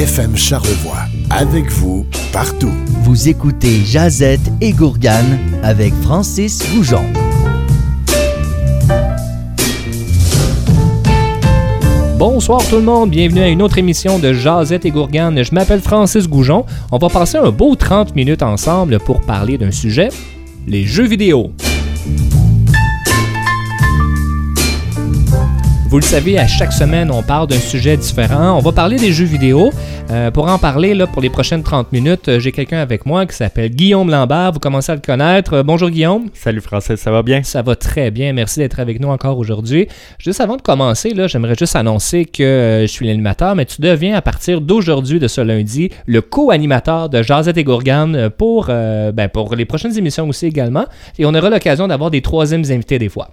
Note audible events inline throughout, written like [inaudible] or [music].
FM Charlevoix. Avec vous, partout. Vous écoutez Jazette et Gourgane avec Francis Goujon. Bonsoir tout le monde, bienvenue à une autre émission de Jazette et Gourgane. Je m'appelle Francis Goujon. On va passer un beau 30 minutes ensemble pour parler d'un sujet, les jeux vidéo. Vous le savez, à chaque semaine, on parle d'un sujet différent. On va parler des jeux vidéo. Euh, pour en parler, là, pour les prochaines 30 minutes, euh, j'ai quelqu'un avec moi qui s'appelle Guillaume Lambert. Vous commencez à le connaître. Euh, bonjour Guillaume. Salut Francis, ça va bien? Ça va très bien. Merci d'être avec nous encore aujourd'hui. Juste avant de commencer, là, j'aimerais juste annoncer que je suis l'animateur, mais tu deviens à partir d'aujourd'hui, de ce lundi, le co-animateur de Jazette et Gourgane pour, ben, pour les prochaines émissions aussi également. Et on aura l'occasion d'avoir des troisièmes invités des fois.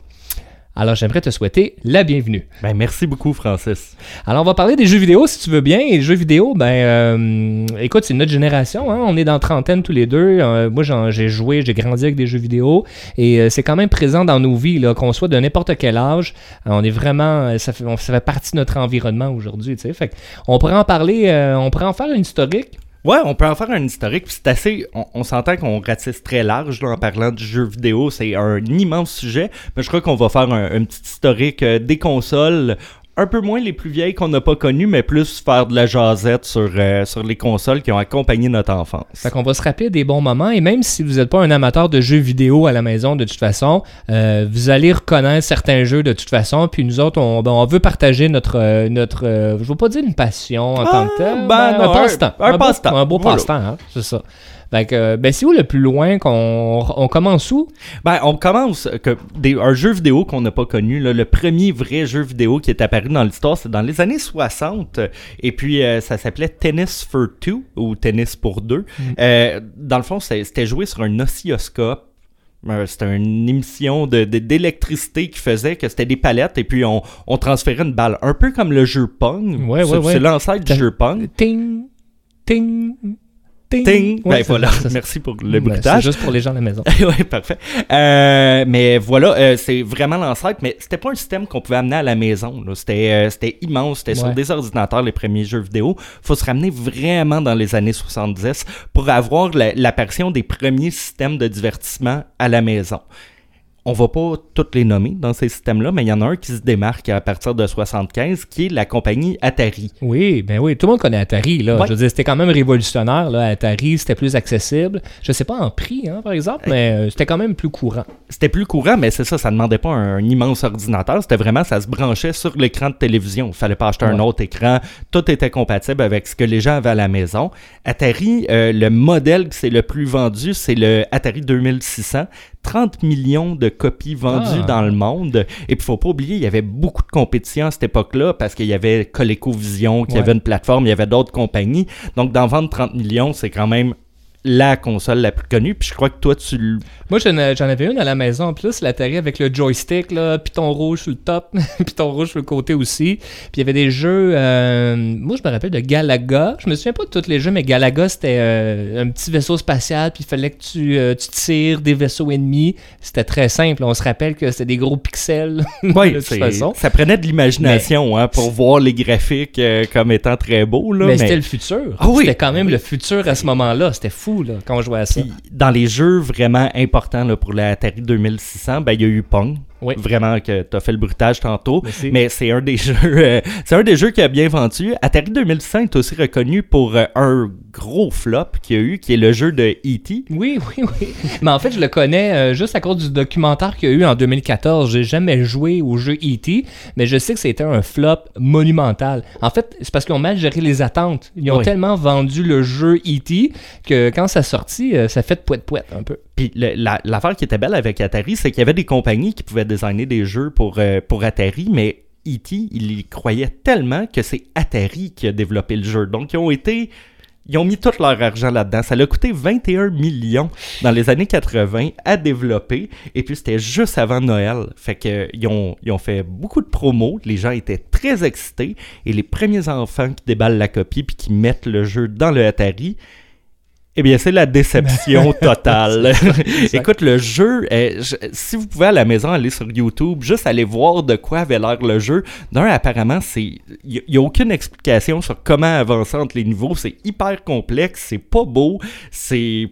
Alors, j'aimerais te souhaiter la bienvenue. Ben, merci beaucoup, Francis. Alors, on va parler des jeux vidéo, si tu veux bien. Et les jeux vidéo, ben, euh, écoute, c'est notre génération. Hein. On est dans trentaine tous les deux. Euh, moi, j'ai joué, j'ai grandi avec des jeux vidéo. Et euh, c'est quand même présent dans nos vies, qu'on soit de n'importe quel âge. on est vraiment, ça fait, ça fait partie de notre environnement aujourd'hui. Fait on pourrait en parler, on pourrait en faire une historique. Ouais, on peut en faire un historique. C'est assez. On, s'entend qu'on ratisse très large en parlant du jeu vidéo. C'est un immense sujet. Mais je crois qu'on va faire un, petit historique euh, des consoles, un peu moins les plus vieilles qu'on n'a pas connues, mais plus faire de la jasette sur, euh, sur les consoles qui ont accompagné notre enfance. Fait qu'on va se rappeler des bons moments, et même si vous n'êtes pas un amateur de jeux vidéo à la maison de toute façon, euh, vous allez reconnaître certains jeux de toute façon, puis nous autres, on, ben, on veut partager notre, euh, notre je ne veux pas dire une passion en tant que tel, ben, un passe-temps. Un, passe-temps. Un beau passe-temps, hein, c'est ça. Euh, ben, c'est où le plus loin qu'on on commence où? Ben, on commence que un jeu vidéo qu'on n'a pas connu. le premier vrai jeu vidéo qui est apparu dans l'histoire, c'est dans les années 60. Et puis, euh, ça s'appelait Tennis for Two ou Tennis pour deux. Mm. Euh, dans le fond, c'était joué sur un oscilloscope. C'était une émission d'électricité qui faisait que c'était des palettes et puis on, on, transférait une balle. Un peu comme le jeu Pong. Ouais, ouais, c'est l'ancêtre du jeu Pong. Ting, ting, Ting! ben voilà, merci pour le bruitage. c'est juste pour les gens à la maison. [laughs] oui, parfait. Euh, mais voilà, euh, c'est vraiment l'ancêtre, mais c'était pas un système qu'on pouvait amener à la maison. C'était, euh, c'était immense, c'était sur des ordinateurs, les premiers jeux vidéo. faut se ramener vraiment dans les années 70 pour avoir l'apparition des premiers systèmes de divertissement à la maison on va pas toutes les nommer dans ces systèmes-là, mais il y en a un qui se démarque à partir de 75, qui est la compagnie Atari. Oui, ben oui, tout le monde connaît Atari, là. Je veux dire, c'était quand même révolutionnaire, là. Atari, c'était plus accessible. Je sais pas en prix, hein, par exemple, mais euh, c'était quand même plus courant. C'était plus courant, mais c'est ça, ça demandait pas un, immense ordinateur. C'était vraiment, ça se branchait sur l'écran de télévision. Il fallait pas acheter un autre écran. Tout était compatible avec ce que les gens avaient à la maison. Atari, euh, le modèle qui c'est le plus vendu, c'est le Atari 2600. 30 millions de copies vendues ah. dans le monde. Et puis, faut pas oublier, il y avait beaucoup de compétition à cette époque-là parce qu'il y avait ColecoVision, qui avait une plateforme, il y avait d'autres compagnies. Donc, d'en vendre 30 millions, c'est quand même la console la plus connue. Puis je crois que toi, tu. Moi, j'en avais une à la maison en plus, l'Atari avec le joystick, là, piton rouge sur le top, [laughs] piton rouge sur le côté aussi. Puis il y avait des jeux. Euh, moi, je me rappelle de Galaga. Je me souviens pas de tous les jeux, mais Galaga, c'était euh, un petit vaisseau spatial. Puis il fallait que tu, euh, tu tires des vaisseaux ennemis. C'était très simple. On se rappelle que c'était des gros pixels. Oui, [laughs] de toute façon. Ça prenait de l'imagination hein, pour voir les graphiques comme étant très beaux. Là, mais, c'était le futur. Ah, oui. C'était quand même le futur à ce moment-là. C'était fou quand on jouait à ça. dans les jeux vraiment importants là, pour la Atari 2600, ben, il y a eu Pong. Vraiment que tu as fait le bruitage tantôt. Mais c'est un des [laughs] jeux euh, c'est un des jeux qui a bien vendu. Atari 2600 est aussi reconnu pour euh, un gros flop qu'il y a eu, qui est le jeu de E.T. Oui, oui, oui. mais en fait, je le connais euh, juste à cause du documentaire qu'il y a eu en 2014. J'ai jamais joué au jeu E.T., mais je sais que c'était un flop monumental. En fait, c'est parce qu'ils ont mal géré les attentes. Ils ont tellement vendu le jeu E.T. que quand ça sortit, ça fait de poète-poète un peu. Puis l'affaire qui était belle avec Atari, c'est qu'il y avait des compagnies qui pouvaient designer des jeux pour, euh, pour Atari, mais E.T., il y croyait tellement que c'est Atari qui a développé le jeu. Donc, ils ont été. Ils ont mis tout leur argent là-dedans. Ça a coûté 21 millions dans les années 80 à développer. Et puis, c'était juste avant Noël. Fait que, ils ont, ils ont fait beaucoup de promos. Les gens étaient très excités. Et les premiers enfants qui déballent la copie puis qui mettent le jeu dans le Atari, Eh bien, c'est la déception [laughs] totale. [laughs] Écoute, le jeu, je- si vous pouvez à la maison aller sur YouTube, juste aller voir de quoi avait l'air le jeu. D'un, apparemment, c'est, il n'y a, aucune explication sur comment avancer entre les niveaux. C'est hyper complexe, c'est pas beau, c'est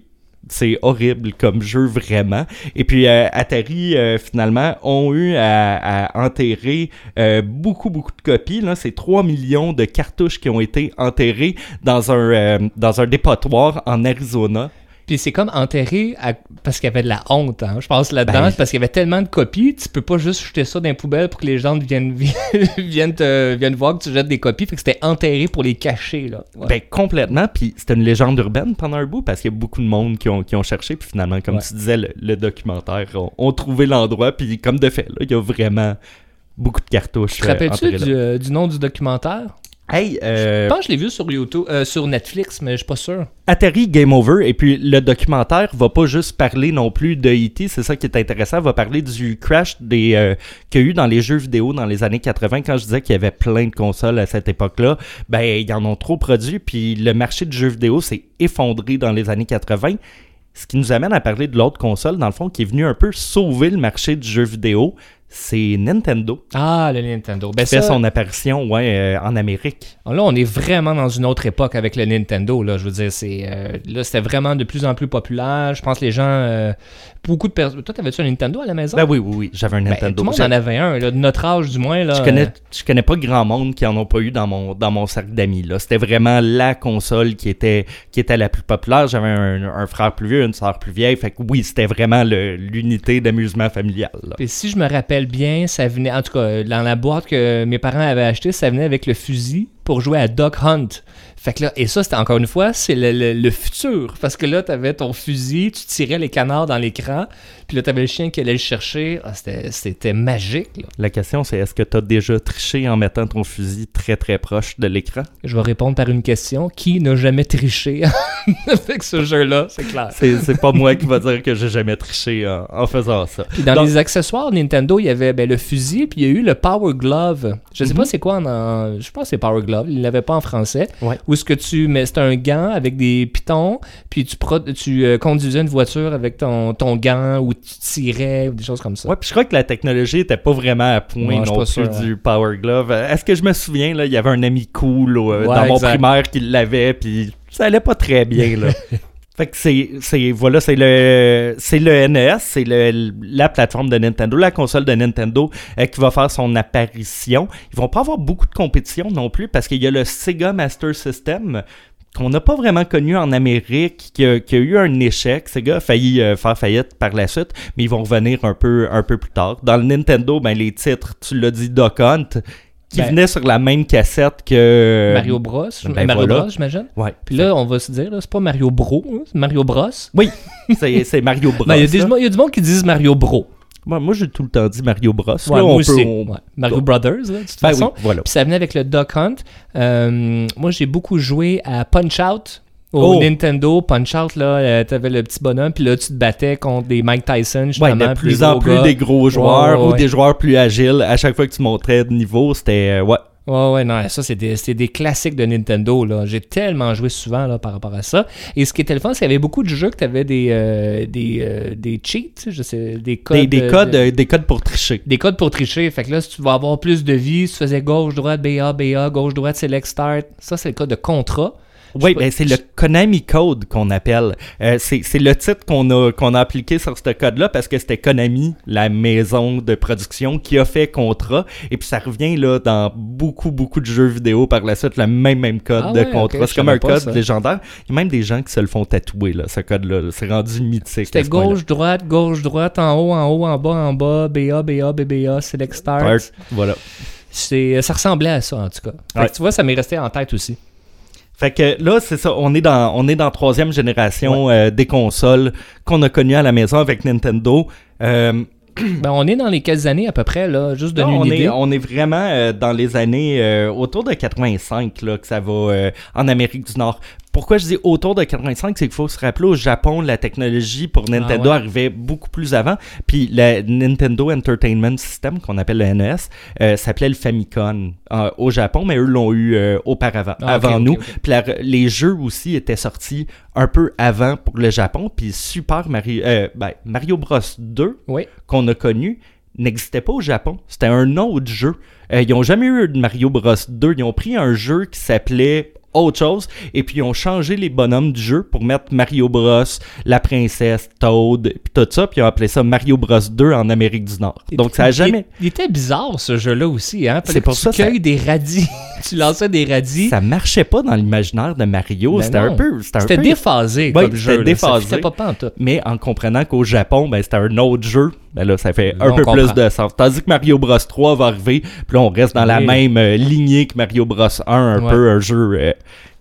c'est horrible comme jeu vraiment. Et puis euh, Atari euh, finalement ont eu à, à enterrer euh, beaucoup beaucoup de copies. Là, c'est 3 millions de cartouches qui ont été enterrées dans un dans un dépotoir en Arizona. Puis c'est comme enterré à- parce qu'il y avait de la honte, hein, je pense là-dedans, Ben- parce qu'il y avait tellement de copies, tu peux pas juste jeter ça dans les poubelles pour que les gens [laughs] viennent, viennent, te- viennent voir que tu jettes des copies, fait que c'était enterré pour les cacher, là. Ouais. Ben complètement. Puis c'était une légende urbaine pendant un bout parce qu'il y a beaucoup de monde qui ont, qui ont cherché. Puis finalement, comme Ouais. tu disais, le, le documentaire ont, ont trouvé l'endroit. Puis comme de fait, là, il y a vraiment beaucoup de cartouches. Tu te euh, rappelles-tu du, euh, du nom du documentaire? Hey, euh, Je pense que je l'ai vu sur YouTube, euh, sur Netflix, mais je suis pas sûr. Atari Game Over, et puis le documentaire va pas juste parler non plus de E.T., c'est ça qui est intéressant, va parler du crash des euh, qu'il y a eu dans les jeux vidéo dans les années 80, quand je disais qu'il y avait plein de consoles à cette époque-là, ben ils en ont trop produit, puis le marché du jeu vidéo s'est effondré dans les années 80, ce qui nous amène à parler de l'autre console, dans le fond, qui est venu un peu sauver le marché du jeu vidéo, c'est Nintendo, Ah, le Nintendo. Ben qui fait ça, son apparition ouais, euh, en Amérique. Là, on est vraiment dans une autre époque avec le Nintendo. Là, je veux dire, c'est euh, là, c'était vraiment de plus en plus populaire. Je pense que les gens, euh, beaucoup de personnes. Toi, t'avais-tu un Nintendo à la maison? Ben oui, oui, oui, j'avais un Ben, Nintendo. tout le monde en avait un, là, de notre âge du moins. Là, Je connais, je connais pas grand monde qui en ont pas eu dans mon, dans mon cercle d'amis. là. C'était vraiment la console qui était, qui était la plus populaire. J'avais un, un frère plus vieux, une soeur plus vieille. Fait que oui, c'était vraiment le- l'unité d'amusement familial. Et si je me rappelle bien, ça venait, en tout cas, dans la boîte que mes parents avaient acheté, ça venait avec le fusil pour jouer à Duck Hunt. Fait que là, et ça, c'était encore une fois, c'est le, le- le futur. Parce que là, t'avais ton fusil, tu tirais les canards dans l'écran, puis là, t'avais le chien qui allait le chercher. Ah, c'était, c'était magique, là. La question, c'est est-ce que tu as déjà triché en mettant ton fusil très très proche de l'écran? Je vais répondre par une question. Qui n'a jamais triché [laughs] avec ce jeu-là? C'est clair. C'est pas moi qui va dire que j'ai jamais triché en, en faisant ça. Puis dans Donc- les accessoires Nintendo, il y avait ben, le fusil, puis il y a eu le Power Glove. Je sais Mhm. pas c'est quoi en, en- Je pense que c'est Power Glove. Il l'avait pas en français. Ouais. Où est-ce que tu mets. C'est un gant avec des pitons, puis tu, pro- tu euh, conduisais une voiture avec ton, ton gant, ou tu tirais, ou des choses comme ça. Ouais, puis je crois que la technologie était pas vraiment à point Ouais, non plus sûr, du Power Glove. Euh, Est-ce que je me souviens, là, il y avait un ami cool euh, dans mon exact. primaire qui l'avait, puis ça allait pas très bien, là. [laughs] fait que c'est, c'est, voilà, c'est le, c'est le NES, c'est le, la plateforme de Nintendo, la console de Nintendo euh, qui va faire son apparition. Ils vont pas avoir beaucoup de compétition non plus parce qu'il y a le Sega Master System qu'on n'a pas vraiment connu en Amérique, qui a, qui a eu un échec. Sega a failli euh, faire faillite par la suite, mais ils vont revenir un peu, un peu plus tard. Dans le Nintendo, ben, les titres, tu l'as dit, Duck Hunt, qui Ben- venaient sur la même cassette que... Mario Bros. ben Mario voilà. Bros, j'imagine. Ouais. Puis là, on va se dire, c'est pas Mario Bro, hein, c'est Mario Bros. Oui, c'est, Mario Bros. [laughs] Ben, Il y, a des- là. il y a du monde qui disent Mario Bro. Moi, moi, j'ai tout le temps dit Mario Bros. Ouais, Là, on peut- on- Ouais. Mario Brothers, là, de toute Ben façon. oui, voilà. Puis ça venait avec le Duck Hunt. Euh, moi, j'ai beaucoup joué à Punch Out au Oh. Nintendo. Punch Out, là, euh, t'avais le petit bonhomme, puis là, tu te battais contre des Mike Tyson, Ouais, justement. de puis plus en plus gars. des gros joueurs Ouais, ouais, ou des joueurs plus agiles. À chaque fois que tu montrais de niveau, c'était... euh, ouais. Ouais, ouais, non, ça, c'est des, des classiques de Nintendo, là. J'ai tellement joué souvent, là, par rapport à ça. Et ce qui était le fun, c'est qu'il y avait beaucoup de jeux que t'avais des, euh, des, euh, des cheats, je sais, des codes. Des, des euh, codes, de- euh, des codes pour tricher. des codes pour tricher. Fait que là, si tu vas avoir plus de vie, si tu faisais gauche, droite, BA, BA, gauche, droite, select, start. Ça, c'est le code de contrat. Oui, ben c'est le Konami Code qu'on appelle. Euh, c'est le titre qu'on a, qu'on a appliqué sur ce code-là parce que c'était Konami, la maison de production, qui a fait contrat. Et puis ça revient là dans beaucoup, beaucoup de jeux vidéo par la suite, le même, même code Ah de ouais, contrat. c'est comme un code ça. légendaire. Il y a même des gens qui se le font tatouer, là, ce code-là. là. C'est rendu mythique. C'était ce point-là. gauche, droite, gauche, droite, en haut, en haut, en bas, en bas, BA, BA, BBA, select, start. Voilà. C'est, ça ressemblait à ça, en tout cas. Fait Ouais. que tu vois, ça m'est resté en tête aussi. Fait que là, c'est ça, on est dans on est dans troisième génération euh, des consoles qu'on a connues à la maison avec Nintendo. Euh, [clears throat] Ben, on est dans les quelles années à peu près, là, juste donner on, une est, idée. on est vraiment euh, dans les années euh, autour de 85 là, que ça va euh, en Amérique du Nord. Pourquoi je dis autour de 85, c'est qu'il faut se rappeler au Japon, la technologie pour Nintendo ouais. arrivait beaucoup plus avant. Puis le Nintendo Entertainment System, qu'on appelle le NES, euh, s'appelait le Famicom euh, au Japon, mais eux l'ont eu euh, auparavant, Ah, avant nous. Puis la- les jeux aussi étaient sortis un peu avant pour le Japon. Puis Super Mario, ben, Mario Bros 2, Oui. qu'on a connu n'existait pas au Japon. C'était un autre jeu. Euh, ils n'ont jamais eu de Mario Bros 2. Ils ont pris un jeu qui s'appelait autre chose et puis ils ont changé les bonhommes du jeu pour mettre Mario Bros, la princesse, Toad, puis tout ça, puis ils ont appelé ça Mario Bros 2 en Amérique du Nord. Donc ça a jamais... Il, était bizarre ce jeu-là aussi, hein? C'est pour que ça, Tu ça- cueilles des radis. [laughs] tu lançais des radis. Ça marchait pas dans l'imaginaire de Mario. Ben C'était un peu... C'était déphasé comme jeu. déphasé. C'était pas pantoute. Mais en comprenant qu'au Japon, ben, c'était un autre jeu, ben là, ça fait un on peu comprend. plus de sens. Tandis que Mario Bros 3 va arriver, puis là, on reste dans la même euh, lignée que Mario Bros 1, un Ouais. peu un jeu euh,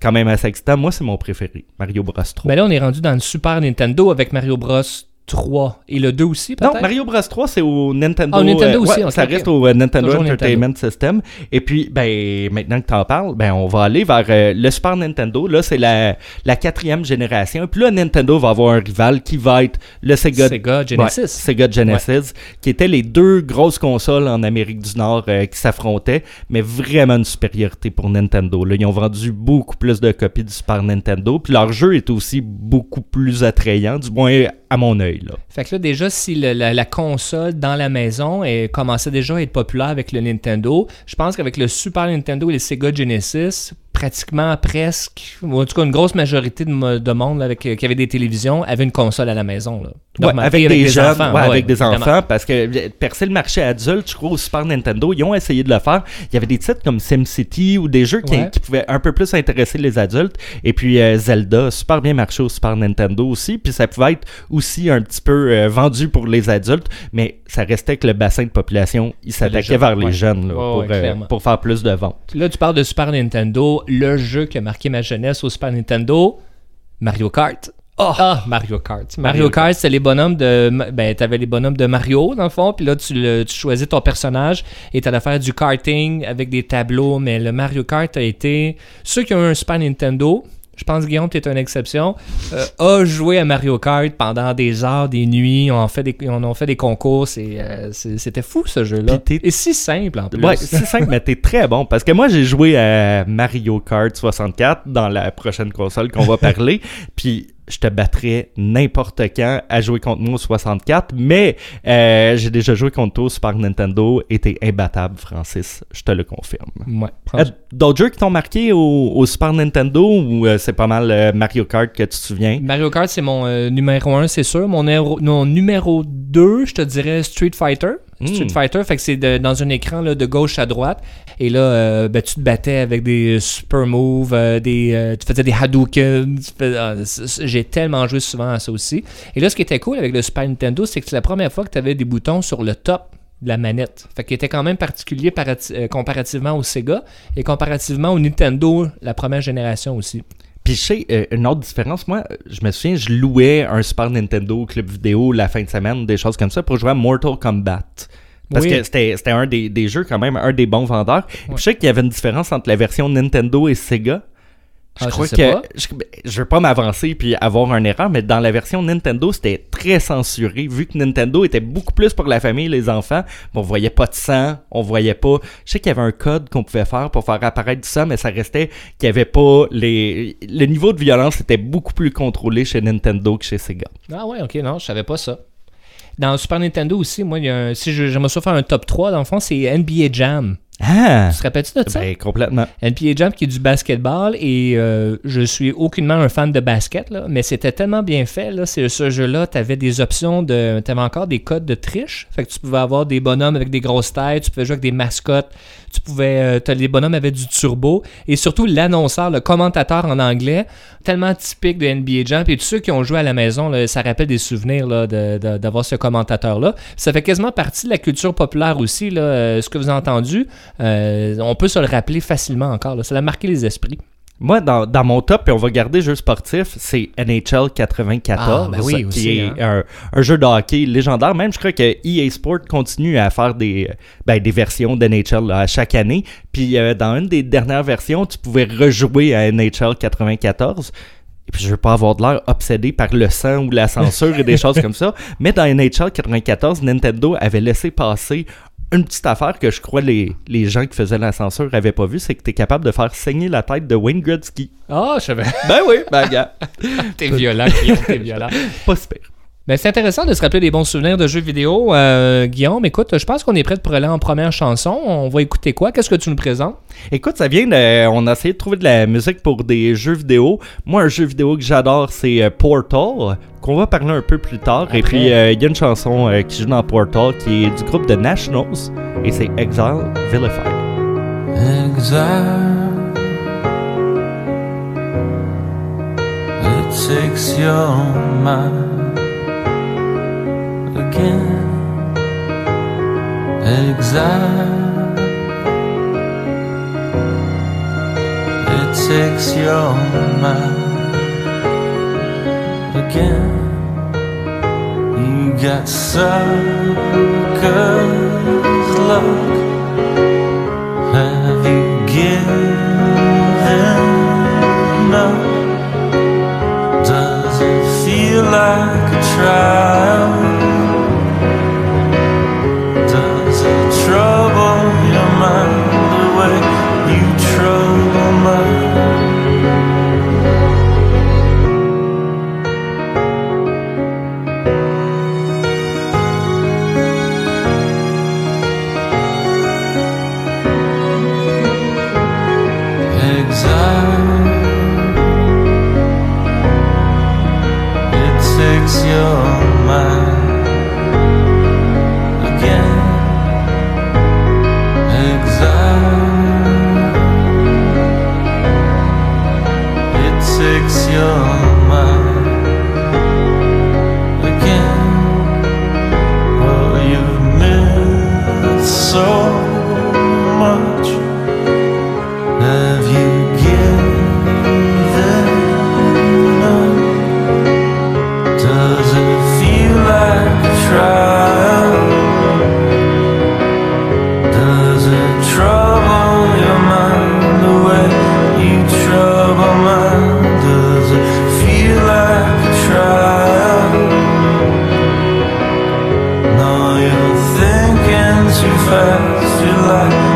quand même assez excitant. Moi, c'est mon préféré, Mario Bros 3. Mais là, on est rendu dans le Super Nintendo avec Mario Bros 3 et le 2 aussi, non, peut-être? Mario Bros 3, c'est au Nintendo. Ah, au Nintendo aussi, ouais, ok, ça reste au euh, Nintendo Toujours Entertainment System. Et puis, ben, maintenant que tu en parles, ben, on va aller vers euh, le Super Nintendo. Là, c'est la, la quatrième génération. Puis là, Nintendo va avoir un rival qui va être le Sega Sega Genesis. Ouais, Sega Genesis, qui étaient les deux grosses consoles en Amérique du Nord euh, qui s'affrontaient, mais vraiment une supériorité pour Nintendo. Là, ils ont vendu beaucoup plus de copies du Super Nintendo, puis leur jeu est aussi beaucoup plus attrayant, du moins à mon œil. Fait que là, déjà, si la, console dans la maison commençait déjà à être populaire avec le Nintendo, je pense qu'avec le Super Nintendo et le Sega Genesis, pratiquement presque, ou en tout cas une grosse majorité de, de monde là, avec, euh, qui avait des télévisions avait une console à la maison. Là. Ouais, Normal. avec des, jeunes, enfants. ouais, avec des enfants, parce que euh, percer le marché adulte, je crois, au Super Nintendo, ils ont essayé de le faire. Il y avait des titres comme SimCity ou des jeux qui, Ouais. qui pouvaient un peu plus intéresser les adultes. Et puis euh, Zelda, super bien marché au Super Nintendo aussi. Puis ça pouvait être aussi un petit peu euh, vendu pour les adultes, mais ça restait que le bassin de population, il s'attaquait vers les jeunes là, pour, euh, pour faire plus de ventes. Là, tu parles de Super Nintendo, le jeu qui a marqué ma jeunesse au Super Nintendo, Mario Kart. Ah, Mario Kart. Mario, Mario Kart, c'est les bonhommes de. Ben, t'avais les bonhommes de Mario, dans le fond, puis là, tu, le- tu choisis ton personnage et t'allais faire du karting avec des tableaux, mais le Mario Kart a été. Ceux qui ont eu un Super Nintendo, je pense, Guillaume, tu es une exception, euh, a joué à Mario Kart pendant des heures, des nuits, on, en fait des, on en fait des concours, c'est, euh, c'était fou ce jeu-là. Et si simple en plus. Ouais, c'est simple, mais t'es très bon. Parce que moi, j'ai joué à Mario Kart 64 dans la prochaine console qu'on va parler. [laughs] Puis je te battrais n'importe quand à jouer contre moi au 64. Mais euh, j'ai déjà joué contre toi au Super Nintendo et t'es imbattable, Francis. Je te le confirme. Ouais, Euh, D'autres jeux qui t'ont marqué au, au Super Nintendo ou euh, c'est pas mal Mario Kart que tu te souviens? Mario Kart, c'est mon numéro 1, c'est sûr. Mon, mon numéro 2, je te dirais Street Fighter. Street Mm. Fighter, fait que c'est dans un écran là, de gauche à droite. Et là, euh, ben, tu te battais avec des super moves, euh, des, euh, tu faisais des Hadouken. ah, J'ai tellement joué souvent à ça aussi. Et là, ce qui était cool avec le Super Nintendo, c'est que c'est la première fois que tu avais des boutons sur le top de la manette. Fait qu'il était quand même particulier parati- comparativement au Sega et comparativement au Nintendo, la première génération aussi. Puis je sais, euh, une autre différence, moi, je me souviens, je louais un Super Nintendo club vidéo la fin de semaine, des choses comme ça, pour jouer à Mortal Kombat. Parce Oui. que c'était c'était un des, des jeux, quand même, un des bons vendeurs. Puis je sais qu'il y avait une différence entre la version Nintendo et Sega. Je Ah, crois que. pas. Je, je veux pas m'avancer puis avoir une erreur, mais dans la version Nintendo, c'était très censuré. Vu que Nintendo était beaucoup plus pour la famille et les enfants, on voyait pas de sang, on voyait pas. Je sais qu'il y avait un code qu'on pouvait faire pour faire apparaître du sang, mais ça restait qu'il y avait pas les. Le niveau de violence était beaucoup plus contrôlé chez Nintendo que chez Sega. Ah ouais, ok, non, je savais pas ça. Dans Super Nintendo aussi, moi, il y a un- si je- j'aimerais ça faire un top 3, dans le fond, c'est NBA Jam. Ah! Tu te rappelles-tu de ça? Ben, complètement. NBA Jam qui est du basketball et euh, je suis aucunement un fan de basket, là, mais c'était tellement bien fait. Là, c'est, ce jeu-là, tu avais des options de. Tu avais encore des codes de triche. Fait que tu pouvais avoir des bonhommes avec des grosses têtes, tu pouvais jouer avec des mascottes, tu pouvais. euh, les bonhommes avaient du turbo et surtout l'annonceur, le commentateur en anglais, tellement typique de NBA Jam. Et tous ceux qui ont joué à la maison, ça rappelle des souvenirs d'avoir ce commentateur-là. Ça fait quasiment partie de la culture populaire aussi, euh, ce que vous avez entendu. euh, on peut se le rappeler facilement encore. Ça a marqué les esprits. Moi, dans, dans mon top, et on va garder jeu sportif, c'est NHL 94, Ah, ben oui, qui aussi, est hein. un, un jeu de hockey légendaire. Même, je crois que EA Sport continue à faire des, ben, des versions d'NHL à chaque année. Puis, euh, dans une des dernières versions, tu pouvais rejouer à NHL 94. Et puis, je veux pas avoir de l'air obsédé par le sang ou la censure et des [laughs] choses comme ça. Mais dans NHL 94, Nintendo avait laissé passer une petite affaire que je crois les, les gens qui faisaient la censure avaient pas vu, c'est que tu es capable de faire saigner la tête de Wayne Gretzky. Ah, je savais. Ben oui, ben gars, [laughs] T'es violent, Guillaume, t'es violent. pas super. Ben, c'est intéressant de se rappeler des bons souvenirs de jeux vidéo. Euh, Guillaume, écoute, je pense qu'on est prêt pour aller en première chanson. On va écouter quoi? Qu'est-ce que tu nous présentes? Écoute, ça vient de. On a essayé de trouver de la musique pour des jeux vidéo. Moi, un jeu vidéo que j'adore, c'est euh, Portal, qu'on va parler un peu plus tard. Et puis, euh, il y a une chanson euh, qui joue dans Portal qui est du groupe de Nationals, et c'est Exile Vilified. Exile. It takes your mind Exile. It takes your mind again. You got suckers luck. Have you given up? Does it feel like a trial? light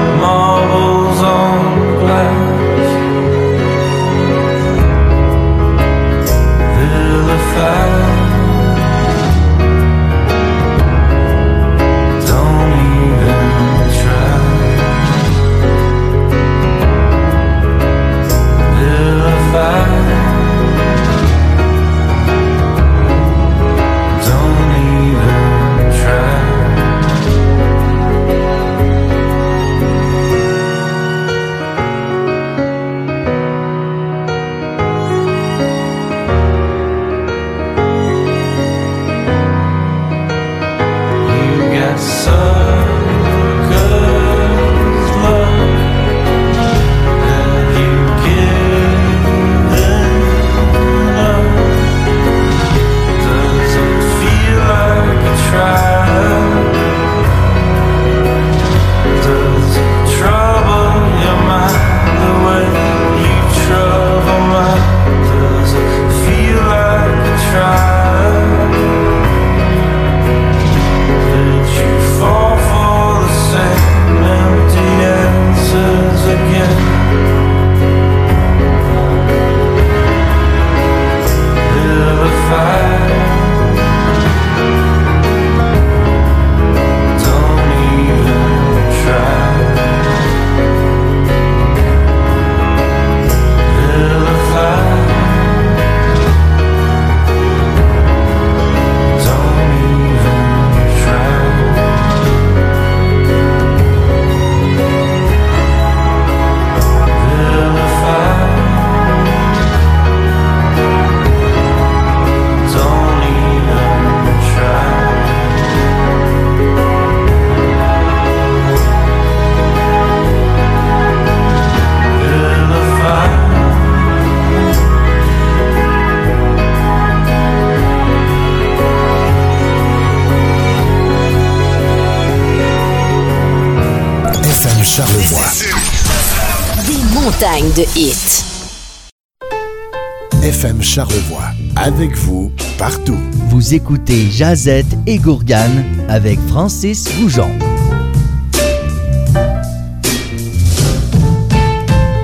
FM Charlevoix. Avec vous, partout. Vous écoutez Jazette et Gourgane avec Francis Goujon.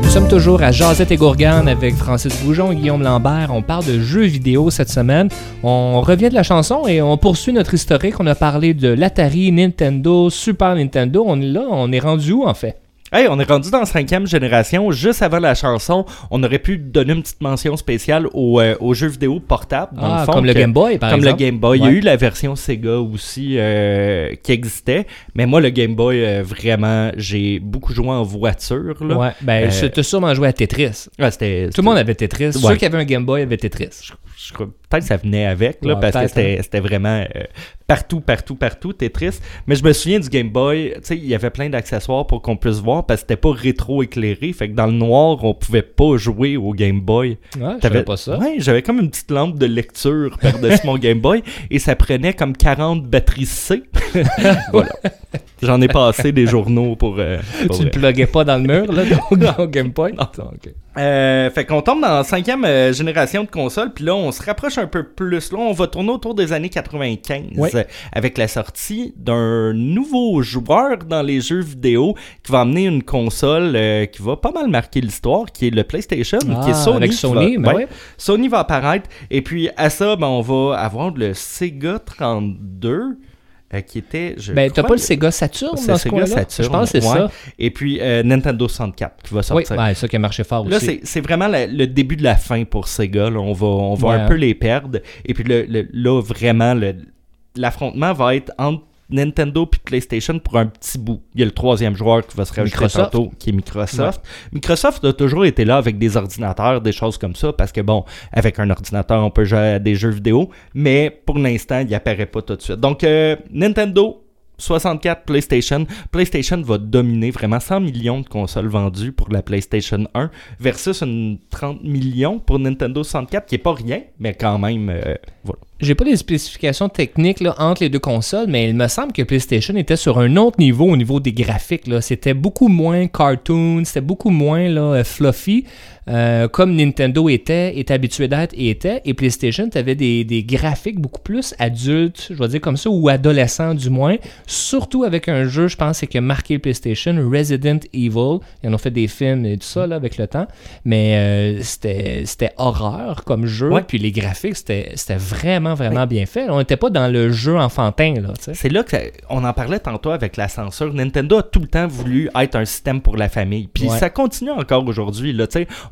Nous sommes toujours à Jazette et Gourgane avec Francis Boujon et Guillaume Lambert. On parle de jeux vidéo cette semaine. On revient de la chanson et on poursuit notre historique. On a parlé de l'Atari, Nintendo, Super Nintendo. On est là, on est rendu où en fait? Hey, on est rendu dans la cinquième génération. Juste avant la chanson, on aurait pu donner une petite mention spéciale aux, euh, aux jeux vidéo portables. Dans Ah, le fond, comme le Game Boy, par Comme exemple. le Game Boy. Il y a eu la version Sega aussi euh, qui existait. Mais moi, le Game Boy, euh, vraiment, j'ai beaucoup joué en voiture. Là. Ouais, ben, Euh, tu sûrement joué à Tetris. Ouais, c'était, Tout le monde avait Tetris. Ouais. Ceux qui avaient un Game Boy avaient Tetris. je crois- peut-être que ça venait avec, là, Ouais, parce que c'était, c'était vraiment euh, partout, partout, partout, Tetris. Mais je me souviens du Game Boy, tu sais, il y avait plein d'accessoires pour qu'on puisse voir, parce que c'était pas rétro-éclairé, fait que dans le noir, on pouvait pas jouer au Game Boy. Ouais, savais pas ça. Ouais, j'avais comme une petite lampe de lecture [laughs] par-dessus mon Game Boy, et ça prenait comme 40 batteries C. [laughs] voilà. J'en ai passé des journaux pour... euh, pour Tu vrai. pluguais pas dans le mur, là, [laughs] au, Game Boy? Non. ok. Euh, fait qu'on tombe dans la cinquième euh, génération de consoles, puis là, on se rapproche un peu plus. Là, on va tourner autour des années 95 Ouais. euh, avec la sortie d'un nouveau joueur dans les jeux vidéo qui va amener une console euh, qui va pas mal marquer l'histoire, qui est le PlayStation, qui est Ah, Sony. avec Sony, va- ben ouais. ouais. Sony va apparaître, et puis à ça, ben, on va avoir le Sega 32. Euh, qui était. je Ben, t'as pas le Sega Saturn dans ce Sega? Saturn, Je pense que c'est ouais. ça. Et puis euh, Nintendo 64 qui va Oui, sortir. ouais, ça qui a marché fort Là, aussi. c'est- c'est vraiment la- le début de la fin pour Sega. là. On va, on va Ouais, un peu hein. les perdre. Et puis le- le- là, vraiment, l'affrontement va être entre Nintendo puis PlayStation pour un petit bout. Il y a le troisième joueur qui va se rajouter Microsoft. tantôt, qui est Microsoft. Microsoft a toujours été là avec des ordinateurs, des choses comme ça, parce que bon, avec un ordinateur, on peut jouer à des jeux vidéo, mais pour l'instant, il apparaît pas tout de suite. Donc, euh, Nintendo, 64 PlayStation. PlayStation va dominer vraiment 100 millions de consoles vendues pour la PlayStation 1 versus une 30 millions pour Nintendo 64, qui est pas rien, mais quand même, euh, voilà. J'ai pas les spécifications techniques là, entre les deux consoles, mais il me semble que PlayStation était sur un autre niveau au niveau des graphiques. C'était beaucoup moins cartoon, c'était beaucoup moins là, euh, fluffy, euh, comme Nintendo était, est habitué d'être et était. Et PlayStation, tu avais des, des graphiques beaucoup plus adultes, je vais dire comme ça, ou adolescents du moins. Surtout avec un jeu, je pense, qui a marqué PlayStation, Resident Evil. Ils en ont fait des films et tout ça là, avec le temps. Mais euh, c'était horreur comme jeu. Ouais. Puis les graphiques, c'était c'était vraiment, vraiment bien fait. On n'était pas dans le jeu enfantin. C'est là que ça- on en parlait tantôt avec la censure. Nintendo a tout le temps voulu être un système pour la famille. Puis Ouais. ça continue encore aujourd'hui.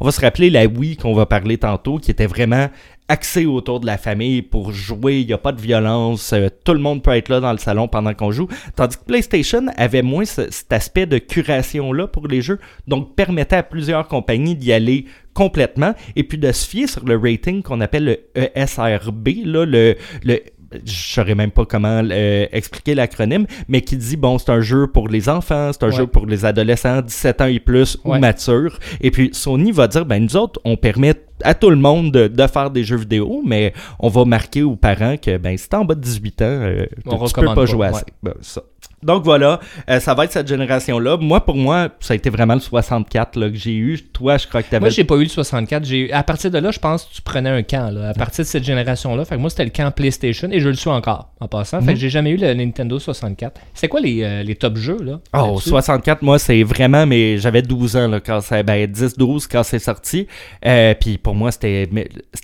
On va se rappeler la Wii qu'on va parler tantôt, qui était vraiment axée autour de la famille pour jouer. Il n'y a pas de violence. euh, tout le monde peut être là dans le salon pendant qu'on joue. Tandis que PlayStation avait moins ce- cet aspect de curation-là pour les jeux. Donc permettait à plusieurs compagnies d'y aller complètement et puis de se fier sur le rating qu'on appelle le ESRB, là, le, le je saurais même pas comment euh, expliquer l'acronyme, mais qui dit bon, c'est un jeu pour les enfants, c'est un Ouais. jeu pour les adolescents, 17 ans et plus ou matures. Et puis Sony va dire ben nous autres, on permet à tout le monde de, de faire des jeux vidéo, mais on va marquer aux parents que ben si t'es en bas de 18 ans, euh, On tu peux pas pas, jouer à ouais. ça. Donc voilà, euh, ça va être cette génération-là. Moi, pour moi, ça a été vraiment le 64 là, que j'ai eu. Toi, je crois que tu avais Moi, j'ai pas eu le 64. J'ai... À partir de là, je pense que tu prenais un camp. Là. À partir de cette génération-là, fait que moi, c'était le camp PlayStation et je le suis encore en passant. Fait que j'ai jamais eu le Nintendo 64. C'est quoi les, euh, les top jeux là Oh, là-dessus? 64, moi, c'est vraiment, mais j'avais 12 ans, là, quand c'est, ben, 10, 12 quand c'est sorti. Euh, puis pour moi, c'était,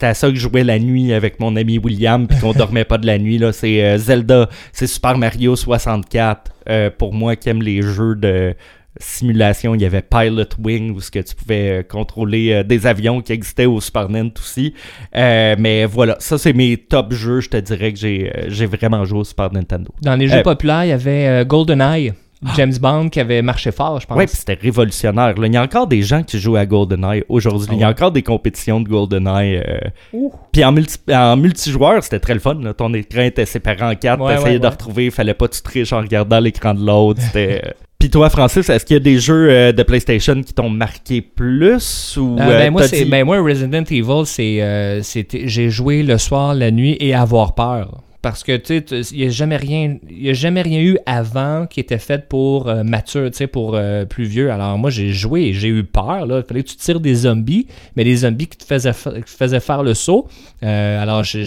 à ça que je jouais la nuit avec mon ami William, puis qu'on [laughs] dormait pas de la nuit, là. C'est Zelda, c'est Super Mario 64. Euh, pour moi qui aime les jeux de simulation, il y avait Pilot Wing, où ce que tu pouvais euh, contrôler euh, des avions qui existaient au Super Nintendo aussi. Euh, mais voilà, ça, c'est mes top jeux, je te dirais que j'ai, j'ai vraiment joué au Super Nintendo. Dans les jeux populaires, il y avait GoldenEye, James Bond qui avait marché fort, je pense. Ouais, puis c'était révolutionnaire. là. Il y a encore des gens qui jouent à GoldenEye aujourd'hui. Il y a ouais. encore des compétitions de GoldenEye. euh. Puis en, multi- en multijoueur, c'était très le fun. là. Ton écran était séparé en quatre. Ouais, T'essayais ouais, de ouais. retrouver. Il fallait pas que tu triches en regardant l'écran de l'autre. C'était... [laughs] euh. Puis toi, Francis, est-ce qu'il y a des jeux euh, de PlayStation qui t'ont marqué plus ou Euh, ben, moi, dit- ben, moi, Resident Evil, c'est, j'ai joué le soir, la nuit et avoir peur. Parce que, tu sais, il n'y a, jamais rien- y a jamais rien eu avant qui était fait pour euh, mature, tu sais, pour euh, plus vieux. Alors, moi, j'ai joué j'ai eu peur, là. Il fallait que tu tires des zombies, mais des zombies qui te faisaient, fa- qui te faire le saut. Euh, alors, tu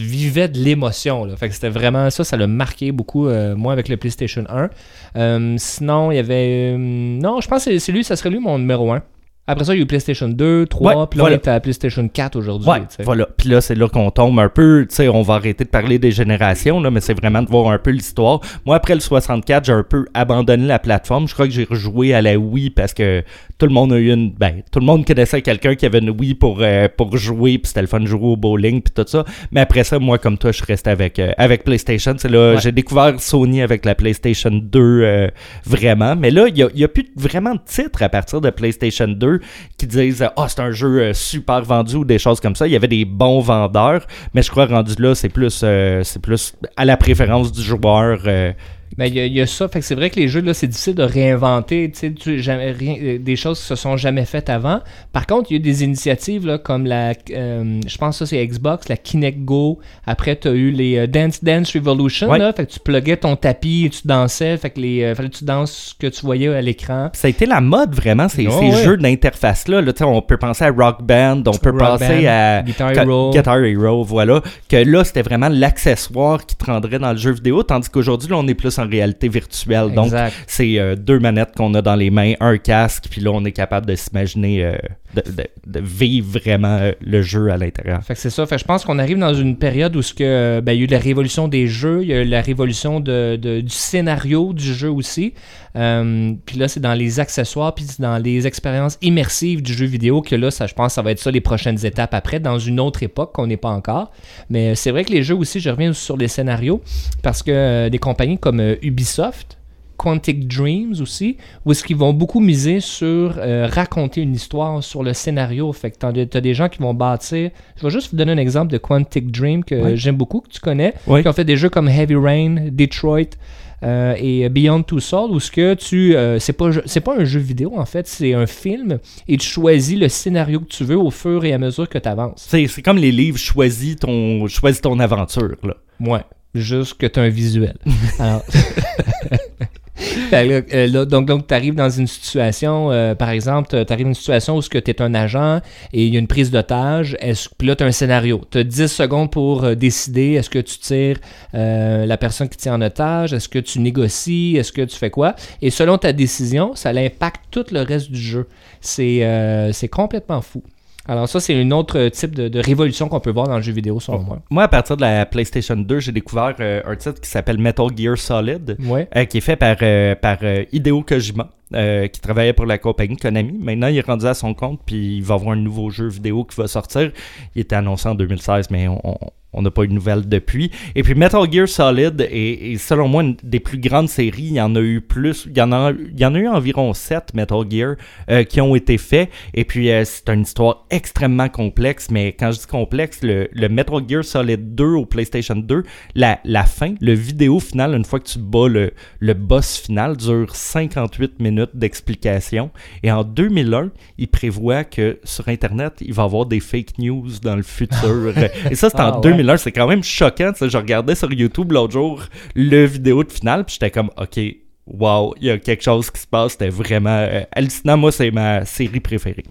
vivais de l'émotion, là. Fait que c'était vraiment ça, ça l'a marqué beaucoup, moi, avec le PlayStation 1. Euh, sinon, il y avait... non, je pense que c'est lui, ça serait lui mon numéro 1. Après ça, il y a eu PlayStation 2, 3, Ouais, puis là, voilà. on est à PlayStation 4 aujourd'hui. Ouais, voilà. Puis là, c'est là qu'on tombe un peu, tu sais, on va arrêter de parler des générations, là, mais c'est vraiment de voir un peu l'histoire. Moi, après le 64, j'ai un peu abandonné la plateforme. Je crois que j'ai rejoué à la Wii parce que tout le monde a eu une... Ben, tout le monde connaissait quelqu'un qui avait une Wii pour, euh, pour jouer, puis c'était le fun de jouer au bowling, puis tout ça. Mais après ça, moi, comme toi, je suis resté avec, euh, avec PlayStation. C'est là, Ouais. j'ai découvert Sony avec la PlayStation 2, euh, vraiment. Mais là, il n'y a, il y a plus vraiment de titres à partir de PlayStation 2 qui disent « Ah, c'est un jeu euh, super vendu » ou des choses comme ça. Il y avait des bons vendeurs, mais je crois rendu là, c'est plus, euh, plus à la préférence du joueur. euh, Ben, il y, a- il y a ça. Fait que c'est vrai que les jeux, là, c'est difficile de réinventer tu sais, tu- jamais, rien, euh, des choses qui se sont jamais faites avant. Par contre, il y a eu des initiatives là, comme la. euh, je pense que ça, c'est Xbox, la Kinect Go. Après, tu as eu les euh, Dance Dance Revolution. Ouais. Là, fait que tu pluguais ton tapis et tu dansais. Fait que les, euh, fallait que tu danses ce que tu voyais à l'écran. Ça a été la mode vraiment, ces, Oh, ces ouais. jeux d'interface-là. Là, on peut penser à Rock Band, on peut Rock penser Band, à Guitar Hero. Guitar Hero, voilà. Que là, c'était vraiment l'accessoire qui te rendrait dans le jeu vidéo, tandis qu'aujourd'hui, là, on est plus en réalité virtuelle. Donc, c'est euh, deux manettes qu'on a dans les mains, un casque, puis là, on est capable de s'imaginer, euh, de, vivre vraiment euh, le jeu à l'intérieur. Fait que c'est ça. Fait que je pense qu'on arrive dans une période où que, euh, ben, il y a eu la révolution des jeux, il y a eu la révolution du scénario du jeu aussi. Euh, puis là, c'est dans les accessoires, puis dans les expériences immersives du jeu vidéo que là, ça, je pense ça va être ça les prochaines étapes après, dans une autre époque qu'on n'est pas encore. Mais c'est vrai que les jeux aussi, je reviens sur les scénarios, parce que euh, des compagnies comme euh, Ubisoft, Quantic Dreams aussi, où est-ce qu'ils vont beaucoup miser sur euh, raconter une histoire, sur le scénario. Fait que tu as des gens qui vont bâtir. Je vais juste vous donner un exemple de Quantic Dream que j'aime beaucoup, que tu connais, qui ont fait des jeux comme Heavy Rain, Detroit. euh, et Beyond Two Souls où ce que tu euh, c'est pas c'est pas un jeu vidéo en fait c'est un film et tu choisis le scénario que tu veux au fur et à mesure que tu avances C'est c'est comme les livres choisis ton, choisis ton aventure. Là. Ouais, juste que tu as un visuel. [laughs] Alors. [laughs] Là, euh, donc, donc tu arrives dans une situation, euh, par exemple, tu arrives dans une situation où tu es un agent et il y a une prise d'otage, puis là, tu as un scénario. Tu as 10 secondes pour euh, décider est-ce que tu tires la personne qui tient en otage, est-ce que tu négocies, est-ce que tu fais quoi? Et selon ta décision, ça impacte tout le reste du jeu. C'est complètement fou. Alors ça, c'est un autre type de, de révolution qu'on peut voir dans le jeu vidéo, selon moi. Moi, à partir de la PlayStation 2, j'ai découvert euh, un titre qui s'appelle Metal Gear Solid. Ouais. euh, qui est fait par, euh, par euh, Hideo Kojima, euh, qui travaillait pour la compagnie Konami. Maintenant, il est rendu à son compte, puis il va avoir un nouveau jeu vidéo qui va sortir. Il était annoncé en 2016, mais on- on on n'a pas eu de nouvelles depuis. Et puis Metal Gear Solid est, est, selon moi une des plus grandes séries. Il y en a eu plus. Il y en a, il y en a eu environ 7 Metal Gear euh, qui ont été faits. Et puis euh, c'est une histoire extrêmement complexe. Mais quand je dis complexe, le, le Metal Gear Solid 2 au PlayStation 2, la, la fin, le vidéo final, une fois que tu bats le, le boss final, dure 58 minutes d'explication. Et en 2001, il prévoit que sur Internet, il va y avoir des fake news dans le futur. [laughs] Et ça, c'est en Ah, ouais. 2001. C'est quand même choquant. Je regardais sur YouTube l'autre jour le vidéo de finale, puis j'étais comme, OK, wow, il y a quelque chose qui se passe. C'était vraiment euh, hallucinant. Moi, c'est ma série préférée.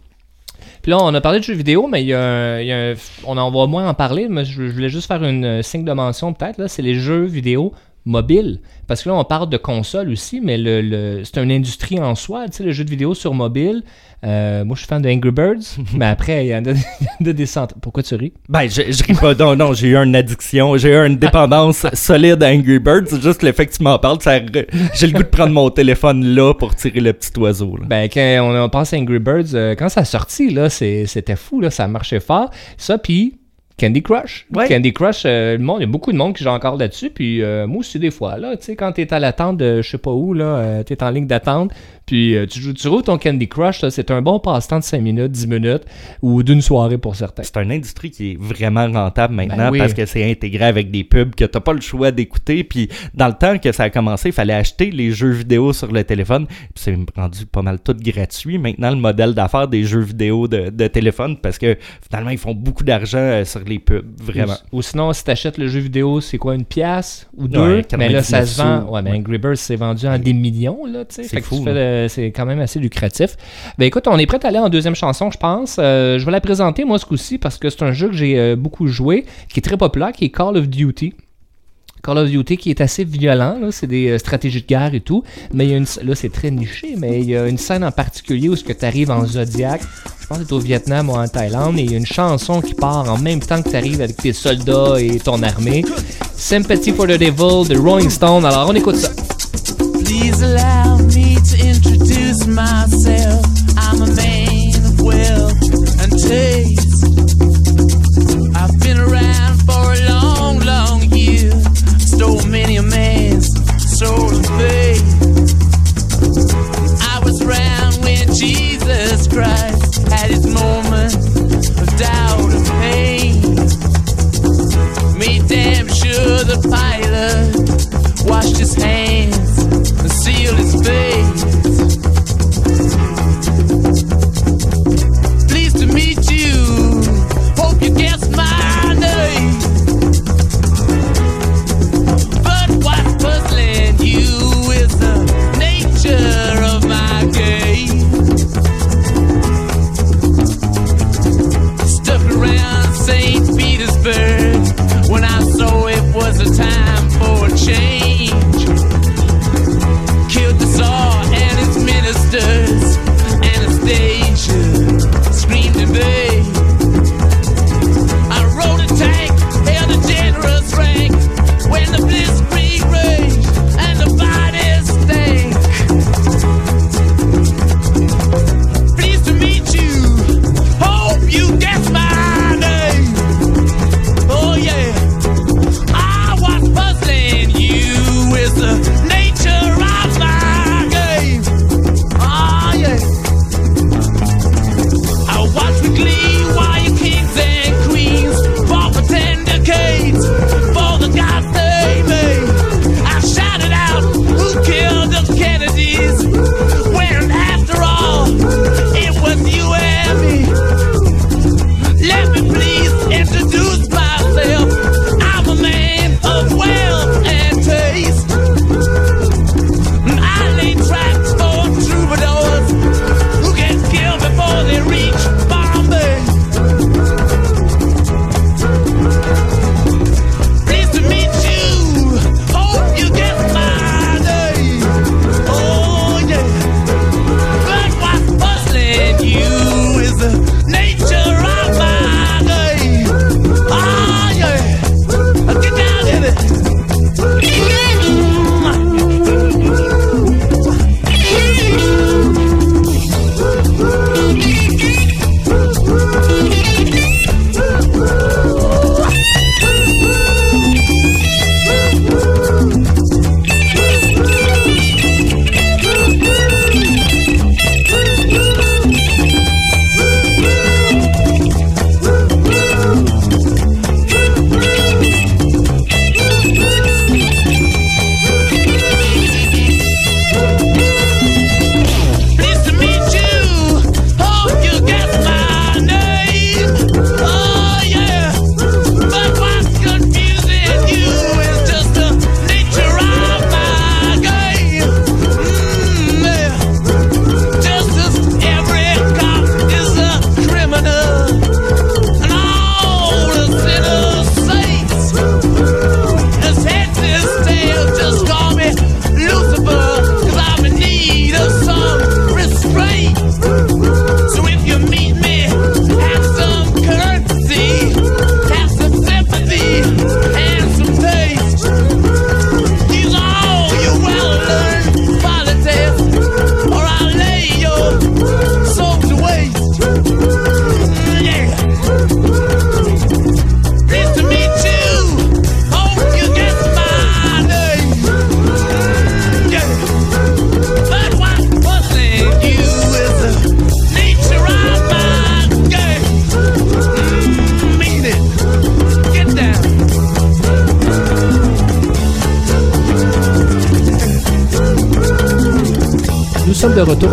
Puis là, on a parlé de jeux vidéo, mais il y a, a on en va moins en parler, mais je, je voulais juste faire une euh, signe de mention peut-être, c'est les jeux vidéo mobiles. Parce que là, on parle de console aussi, mais le, le- c'est une industrie en soi, tu sais, le jeu de vidéo sur mobile. Euh, moi, je suis fan de Angry Birds, [laughs] mais après, il y en a, [laughs] a des centaines. Pourquoi tu ris? Ben, je, je ris pas. Non, non, j'ai eu une addiction. J'ai eu une dépendance [laughs] solide à Angry Birds. C'est juste le fait que tu m'en parles. ça- J'ai le goût de prendre mon téléphone là pour tirer le petit oiseau. là. Ben, quand on, on pense à Angry Birds, euh, quand ça a sorti, là, c'était fou, là, ça marchait fort. Ça, puis Candy Crush. Ouais. Candy Crush, euh, le monde, il y a beaucoup de monde qui joue encore là-dessus. Puis euh, moi aussi, des fois, là, tu sais, quand t'es à l'attente de je sais pas où, là, euh, t'es en ligne d'attente, Puis euh, tu, joues, tu roules ton Candy Crush, c'est un bon passe-temps de 5 minutes, 10 minutes, ou d'une soirée pour certains. C'est une industrie qui est vraiment rentable maintenant Ben oui. parce que c'est intégré avec des pubs que t'as pas le choix d'écouter. Puis dans le temps que ça a commencé, il fallait acheter les jeux vidéo sur le téléphone. Puis c'est rendu pas mal tout gratuit maintenant le modèle d'affaires des jeux vidéo de, de téléphone parce que finalement ils font beaucoup d'argent euh, sur les pubs, vraiment. Ou, ou sinon, si t'achètes le jeu vidéo, c'est quoi, une pièce ou deux? Ouais, mais là, ça 99 se vend. Ouais, mais. Angry Birds, c'est vendu en des millions, là, tu sais. C'est fou, tu fais le- C'est quand même assez lucratif. Ben écoute, on est prêt à aller en deuxième chanson, je pense. Euh, je vais la présenter, moi, ce coup-ci, parce que c'est un jeu que j'ai euh, beaucoup joué, qui est très populaire, qui est Call of Duty. Call of Duty qui est assez violent, c'est des euh, stratégies de guerre et tout, mais il y a une, là c'est très niché, mais il y a une scène en particulier où ce que tu arrives en Zodiac, je pense que c'est au Vietnam ou en Thaïlande, et il y a une chanson qui part en même temps que tu arrives avec tes soldats et ton armée. Sympathy for the Devil de Rolling Stone, alors on écoute ça. Please allow introduce myself. I'm a man of wealth and taste. I've been around for a long, long year. Stole many a man's soul and faith. I was around when Jesus Christ had his moment of doubt and pain. Made damn sure the pilot washed his hands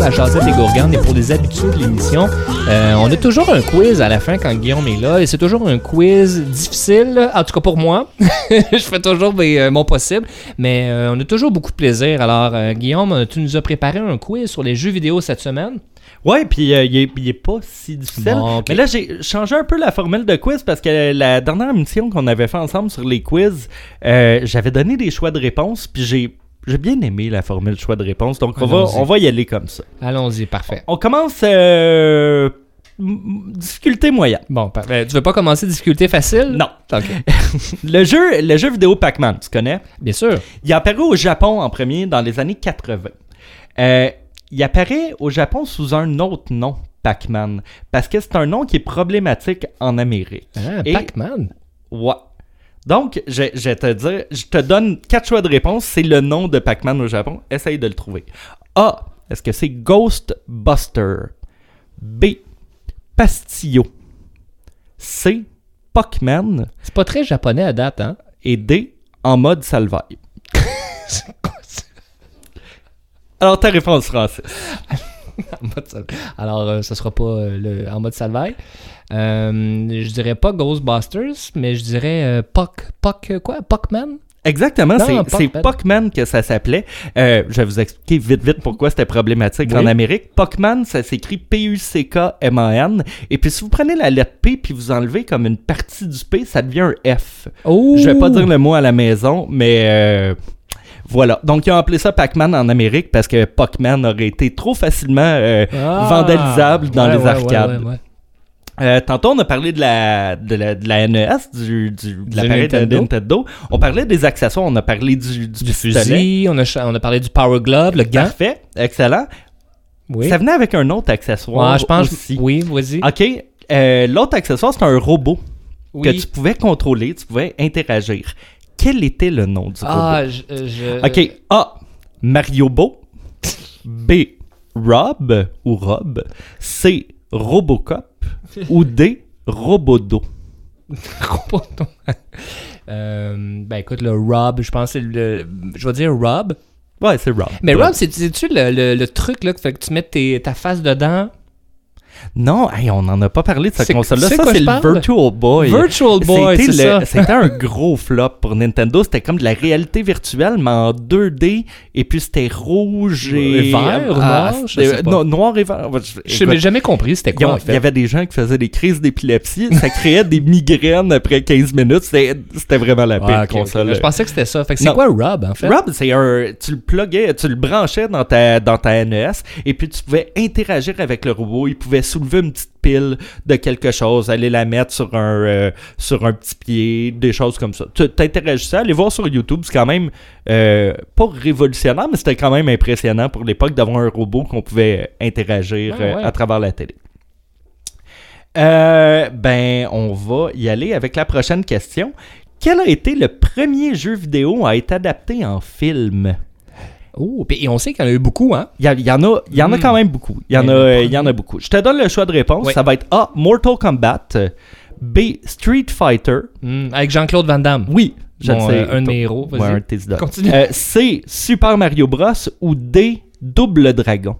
retour à Jazette et Gourgane et pour les habitués de l'émission, euh, on a toujours un quiz à la fin quand Guillaume est là et c'est toujours un quiz difficile, en tout cas pour moi. [laughs] je fais toujours mes, euh, mon possible, mais euh, on a toujours beaucoup de plaisir. Alors, euh, Guillaume, tu nous as préparé un quiz sur les jeux vidéo cette semaine. Ouais, puis euh, il, il est pas si difficile. Bon. Mais là, j'ai changé un peu la formule de quiz parce que la dernière émission qu'on avait fait ensemble sur les quiz, euh, j'avais donné des choix de réponses, puis j'ai j'ai bien aimé la formule choix de réponse. Donc, on va, on va y aller comme ça. Allons-y, parfait. On commence euh, difficulté moyenne. Bon, parfait. Tu veux pas commencer difficulté facile? Non. [laughs] Le jeu, le jeu vidéo Pac-Man, tu connais? Bien sûr. Il apparu au Japon en premier dans les années 80. Euh, il apparaît au Japon sous un autre nom, Pac-Man, parce que c'est un nom qui est problématique en Amérique. Ah, Pac-Man? Ouais. Donc, je, te dire, je te donne quatre choix de réponse. C'est le nom de Pac-Man au Japon. Essaye de le trouver. A. Est-ce que c'est Ghostbuster? B. Pastillo. C. Pac-Man. C'est pas très japonais à date, hein? Et D. En mode salvaille. [laughs] Alors, ta réponse, Francis. [laughs] [laughs] Alors, euh, ce sera pas euh, le- en mode salvaille. Euh, je dirais pas Ghostbusters, mais je dirais euh, Puck. Puck, quoi? Puckman? Exactement, c'est- Pac-Man. Pac-Man que ça s'appelait. Euh, je vais vous expliquer vite vite pourquoi c'était problématique Oui. en Amérique. Pac-Man, ça s'écrit P-U-C-K-M-A-N. Et puis si vous prenez la lettre P puis vous enlevez comme une partie du P, ça devient un F. Oh! Je vais pas dire le mot à la maison, mais euh, voilà. Donc ils ont appelé ça Pac-Man en Amérique parce que Pac-Man aurait été trop facilement euh, Ah! vandalisable dans Ouais, les arcades. ouais. Euh, tantôt, on a parlé de la, de la, de la NES, du, du, de Nintendo. On parlait des accessoires, on a parlé du, du, Du fusil, on a, cha- on a parlé du Power Glove, le gant. Parfait, excellent. Oui. Ça venait avec un autre accessoire Ouais, je pense. aussi. Oui, vas-y. Ok, euh, l'autre accessoire, c'est un robot que tu pouvais contrôler, tu pouvais interagir. Quel était le nom du Ah, robot? je. je- Ok, A. Mario Bo. B. Rob ou Rob. C. Robocop. ou D. Robodo. [laughs] Roboto. Euh, ben écoute, le Rob, je pense que le. Je vais dire Rob. Ouais, c'est Rob. Mais Rob, c'est- c'est-tu le, le, le truc là, que fait que tu mets tes- ta face dedans? Non, hey, on n'en a pas parlé de cette console-là. c'est Ça, c'est le parle? Virtual Boy. Virtual Boy, C'était c'est. [laughs] C'était un [laughs] gros flop pour Nintendo. C'était comme de la réalité virtuelle, mais en 2D. Et puis c'était rouge et. Et vert Ah, noir, je c'était- sais pas. non, noir et vert. Je- n'ai jamais compris c'était quoi ont- en Il y fait. avait des gens qui faisaient des crises d'épilepsie. Ça créait des migraines après 15 minutes. C'était vraiment la pire console. Je pensais que c'était ça. Fait c'est quoi Rob en fait? Rob, c'est un. Tu le pluguais, tu le branchais dans ta, dans ta NES et puis tu pouvais interagir avec le robot. Il pouvait soulever une petite pile de quelque chose, aller la mettre sur un, euh, sur un petit pied, des choses comme ça. Tu t'interagissais, allez voir sur YouTube, c'est quand même euh, pas révolutionnaire, mais c'était quand même impressionnant pour l'époque d'avoir un robot qu'on pouvait interagir Ah, euh, ouais. à travers la télé. Euh, ben, on va y aller avec la prochaine question. Quel a été le premier jeu vidéo à être adapté en film? Oh, et on sait qu'il y en a eu beaucoup, hein? Il y, en, a, il y en a Hmm. quand même beaucoup. Il y, en a, il y en a beaucoup. Je te donne le choix de réponse. Oui. Ça va être A. Mortal Kombat. B. Street Fighter. Hmm, avec Jean-Claude Van Damme. Oui, je Bon, le sais. euh, un de mes héros, vas-y. Ouais, un de tes idoles. Continue. Euh, C. Super Mario Bros. Ou D. Double Dragon?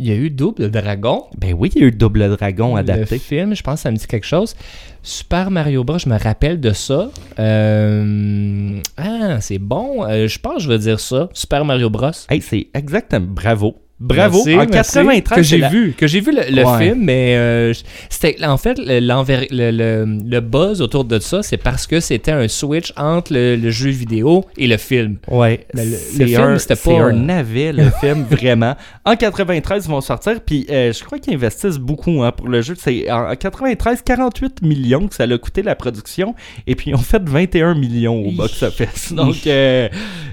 Il y a eu Double Dragon. Ben oui, il y a eu Double Dragon adapté. Le film, je pense que ça me dit quelque chose. Super Mario Bros, je me rappelle de ça. Euh, Ah, c'est bon. Euh, je pense que je vais dire ça. Super Mario Bros. Hey, c'est exactement. Bravo. Bravo. Merci, en merci. 93, que j'ai la- vu, que j'ai vu le, le Ouais. film, mais euh, c'était en fait le, le, le- buzz autour de ça, c'est parce que c'était un switch entre le, jeu vidéo et le film. Ouais, le- film, c'était pas, un navet, le [laughs] film, vraiment. En 93, ils vont sortir, puis euh, je crois qu'ils investissent beaucoup hein, pour le jeu. C'est en en 93, 48 millions que ça a coûté la production, et puis ils ont fait 21 millions au Hi. box-office. [laughs] Donc, euh,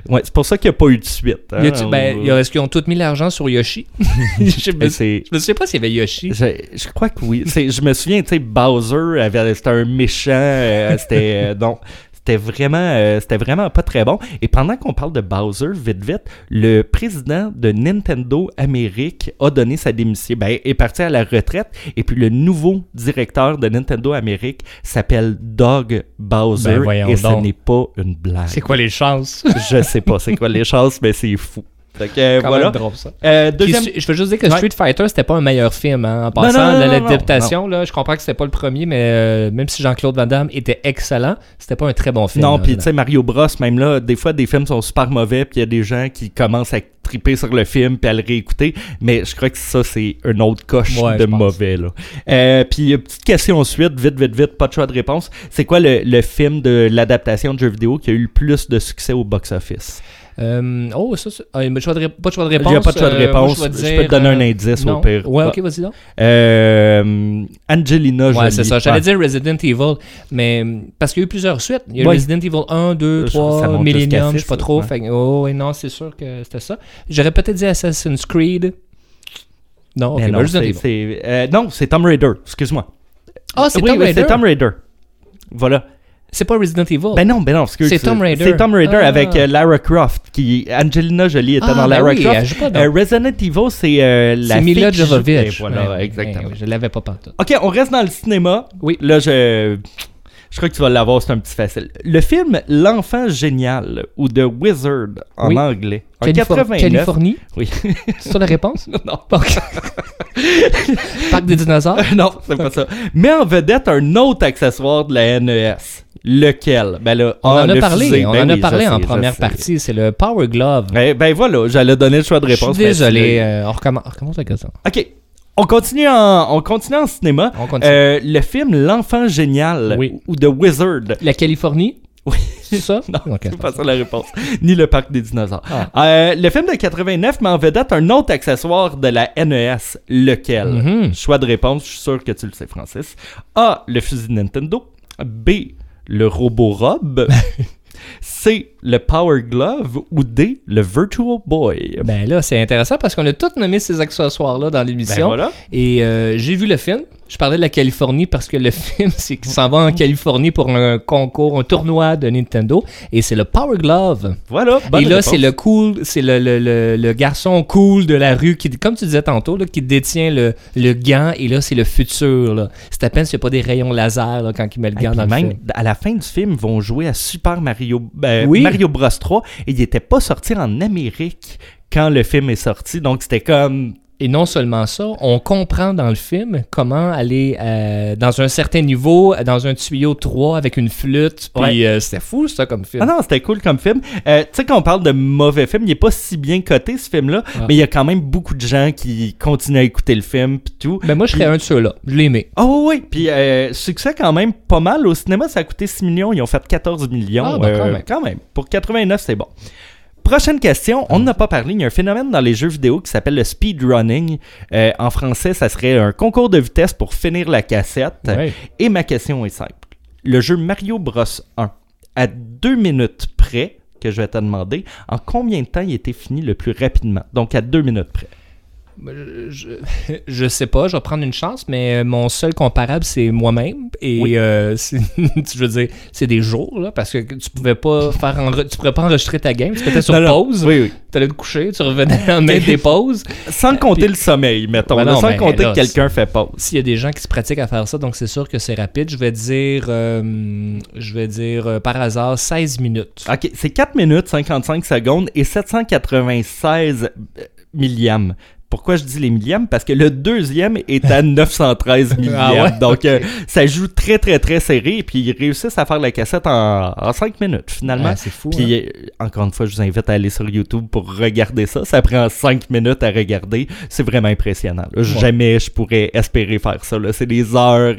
ouais, c'est pour ça qu'il n'y a pas eu de suite. hein. Ben, Est-ce qu'ils ont tous mis l'argent sur Yoshi [laughs] je, me, je me souviens pas s'il y avait Yoshi. Je, je crois que oui. Je me souviens, tu sais, Bowser, avait- c'était un méchant. euh, c'était euh, non, c'était vraiment, euh, c'était vraiment pas très bon. Et pendant qu'on parle de Bowser, vite vite, le président de Nintendo Amérique a donné sa démission, ben, est parti à la retraite. Et puis le nouveau directeur de Nintendo Amérique s'appelle Doug Bowser. Ben, et ce donc. n'est pas une blague. C'est quoi les chances? Je sais pas c'est quoi les chances, mais c'est fou. Fait que, Quand voilà. même drôle, ça. Euh, deuxième... je veux juste dire que Ouais. Street Fighter, c'était pas un meilleur film. hein. En passant, l'adaptation, là, je comprends que c'était pas le premier, mais euh, même si Jean-Claude Van Damme était excellent, c'était pas un très bon film. Non, puis tu sais, Mario Bros, même là, des fois, des films sont super mauvais, puis il y a des gens qui commencent à triper sur le film puis à le réécouter, mais je crois que ça, c'est une autre coche Ouais, de mauvais, là. Euh, puis, petite question ensuite, vite, vite, vite, pas de choix de réponse. C'est quoi le, le film de l'adaptation de jeux vidéo qui a eu le plus de succès au box-office? Euh, oh, ça, c'est- ah, mais choix de ré- pas de choix de Il réponse. n'y a pas de choix de euh, moi, réponse. je, dire, peux te donner un euh, indice non. au pire. Ouais, ok, vas-y donc. Euh, Angelina Jolie. Ouais, c'est ça. J'allais dire Resident Evil, mais parce qu'il y a eu plusieurs suites. Il y a eu Ouais. Resident Evil 1, 2, Je trouve que ça 3, monte jusqu'à Millennium, je sais pas trop. Fait oh, ouais, non, c'est sûr que c'était ça. J'aurais peut-être dit Assassin's Creed. Non, ok, Mais ben, non, c'est, euh, non, c'est Tomb Raider. Excuse-moi. Ah, c'est Oui, Tomb oui, Raider? c'est Tomb Raider. Voilà. C'est pas Resident Evil. Ben non, ben non, excuse. C'est Tomb Raider. C'est Tomb Raider Ah. avec euh, Lara Croft. Qui, Angelina Jolie était Ah, dans ben Lara oui, Croft. pas dans- Euh, Resident Evil, c'est euh, la c'est Mila Jovovich. Voilà, Ouais, exactement. ouais, je l'avais pas partout. Ok, on reste dans le cinéma. Oui. Là, je. Je crois que tu vas l'avoir, c'est un petit facile. Le film L'enfant génial ou The Wizard en Oui. anglais. En Califor- 89. Californie? Oui. C'est ça la réponse? [laughs] non. [laughs] Parc des dinosaures? non, c'est pas ça. Mais en vedette un autre accessoire de la NES. Lequel? Ben là, On ah, en a le parlé. on Ben en a oui, je parlé en sais, je première partie. C'est le Power Glove. Ben, ben voilà, j'allais donner le choix de Je réponse. suis mais désolé. euh, on, recommence, on recommence avec ça. Ok. On continue en, on continue en cinéma. On continue. Euh, le film L'enfant génial Oui. ou The Wizard. La Californie? Oui. C'est ça? [laughs] Non, Ok. c'est pas ça la réponse. Ni le parc des dinosaures. Ah. Euh, le film de 89 met en vedette un autre accessoire de la NES. Lequel? Mhm. Choix de réponse, je suis sûr que tu le sais, Francis. A. Le fusil Nintendo. B. Le robot Rob. [laughs] C. Le Power Glove. Ou D. Le Virtual Boy. Ben là, c'est intéressant parce qu'on a tous nommé ces accessoires-là dans Ben l'émission. voilà. Et euh, j'ai vu le film. Je parlais de la Californie parce que le [laughs] film, c'est qu'il s'en va en Californie pour un concours, un tournoi de Nintendo. Et c'est le Power Glove. Voilà. bonne et là, c'est le cool, c'est le, le, le, le garçon cool de la rue qui, comme tu disais tantôt, là, qui détient le, le gant. Et là, c'est le futur. C'est à peine s'il n'y a pas des rayons laser là, quand il met le gant puis dans le même film. à la fin du film, ils vont jouer à Super Mario, ben, Oui. Mario Bros 3 et il n'était pas sorti en Amérique quand le film est sorti. Donc c'était comme Et non seulement ça, on comprend dans le film comment aller euh, dans un certain niveau, dans un tuyau 3 avec une flûte. Puis Ouais. euh, c'était fou, ça, comme film. Ah non, c'était cool comme film. Euh, tu sais, quand on parle de mauvais film, il est pas si bien coté ce film-là, Ah. mais il y a quand même beaucoup de gens qui continuent à écouter le film pis tout. Ben moi, je serais Puis- un de ceux-là. Je l'aimais. Oh oui, puis euh, succès quand même pas mal. Au cinéma, ça a coûté 6 millions, ils ont fait 14 millions. Ah, ben, quand même. quand même. Pour 89, c'est bon. Prochaine question, on n'en a pas parlé. Il y a un phénomène dans les jeux vidéo qui s'appelle le speedrunning. Euh, en français, ça serait un concours de vitesse pour finir la cassette. Ouais. Et ma question est simple. Le jeu Mario Bros 1, à deux minutes près, que je vais te demander, en combien de temps il était fini le plus rapidement? Donc à deux minutes près. [laughs] Je, sais pas, je vais prendre une chance, mais euh, mon seul comparable, c'est moi-même. Et Oui. euh, [laughs] je veux dire, c'est des jours, là, parce que tu pouvais pas faire tu pourrais pas enregistrer ta game. Tu étais sur Non, pause, Oui, oui. tu allais te coucher, tu revenais en mettre des pauses. Sans compter le sommeil, mettons. Ben non, sans ben compter là, que quelqu'un fait pause. S'il y a des gens qui se pratiquent à faire ça, donc c'est sûr que c'est rapide. Je vais dire, euh, je vais dire par hasard 16 minutes. OK, c'est 4 minutes 55 secondes et 796 milliams. Pourquoi je dis les millièmes? Parce que le deuxième est à 913 [laughs] millièmes. Ah ouais? Donc, euh, ça joue très, très, très serré. Et puis, ils réussissent à faire la cassette en, 5 minutes, finalement. Ouais, c'est fou. hein. Puis, euh, encore une fois, je vous invite à aller sur YouTube pour regarder ça. Ça prend 5 minutes à regarder. C'est vraiment impressionnant. là. Jamais je pourrais espérer faire ça. là. C'est des heures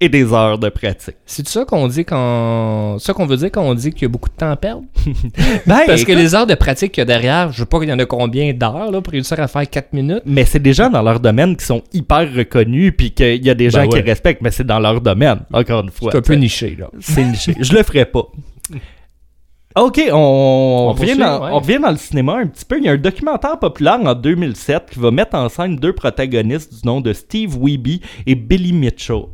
et des heures de pratique. C'est ça qu'on dit quand. ça qu'on veut dire quand on dit qu'il y a beaucoup de temps à perdre? [laughs] Ben, Parce que les heures de pratique qu'il y a derrière, je sais pas qu'il y en a combien d'heures là, pour réussir à faire 4 minutes. Mais c'est des gens dans leur domaine qui sont hyper reconnus, puis qu'il y a des Ben gens ouais. qui respectent, mais c'est dans leur domaine, encore une fois. C'est un peu niché, là. C'est niché. Je le ferai pas. [laughs] Ok, on, revient dans, ouais. on revient dans le cinéma un petit peu. Il y a un documentaire populaire en 2007 qui va mettre en scène deux protagonistes du nom de Steve Weeby et Billy Mitchell.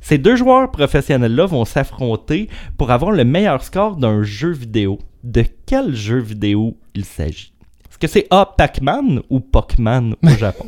Ces deux joueurs professionnels-là vont s'affronter pour avoir le meilleur score d'un jeu vidéo. De quel jeu vidéo il s'agit? Est-ce que c'est A. Pac-Man ou Pokémon au [laughs] Japon?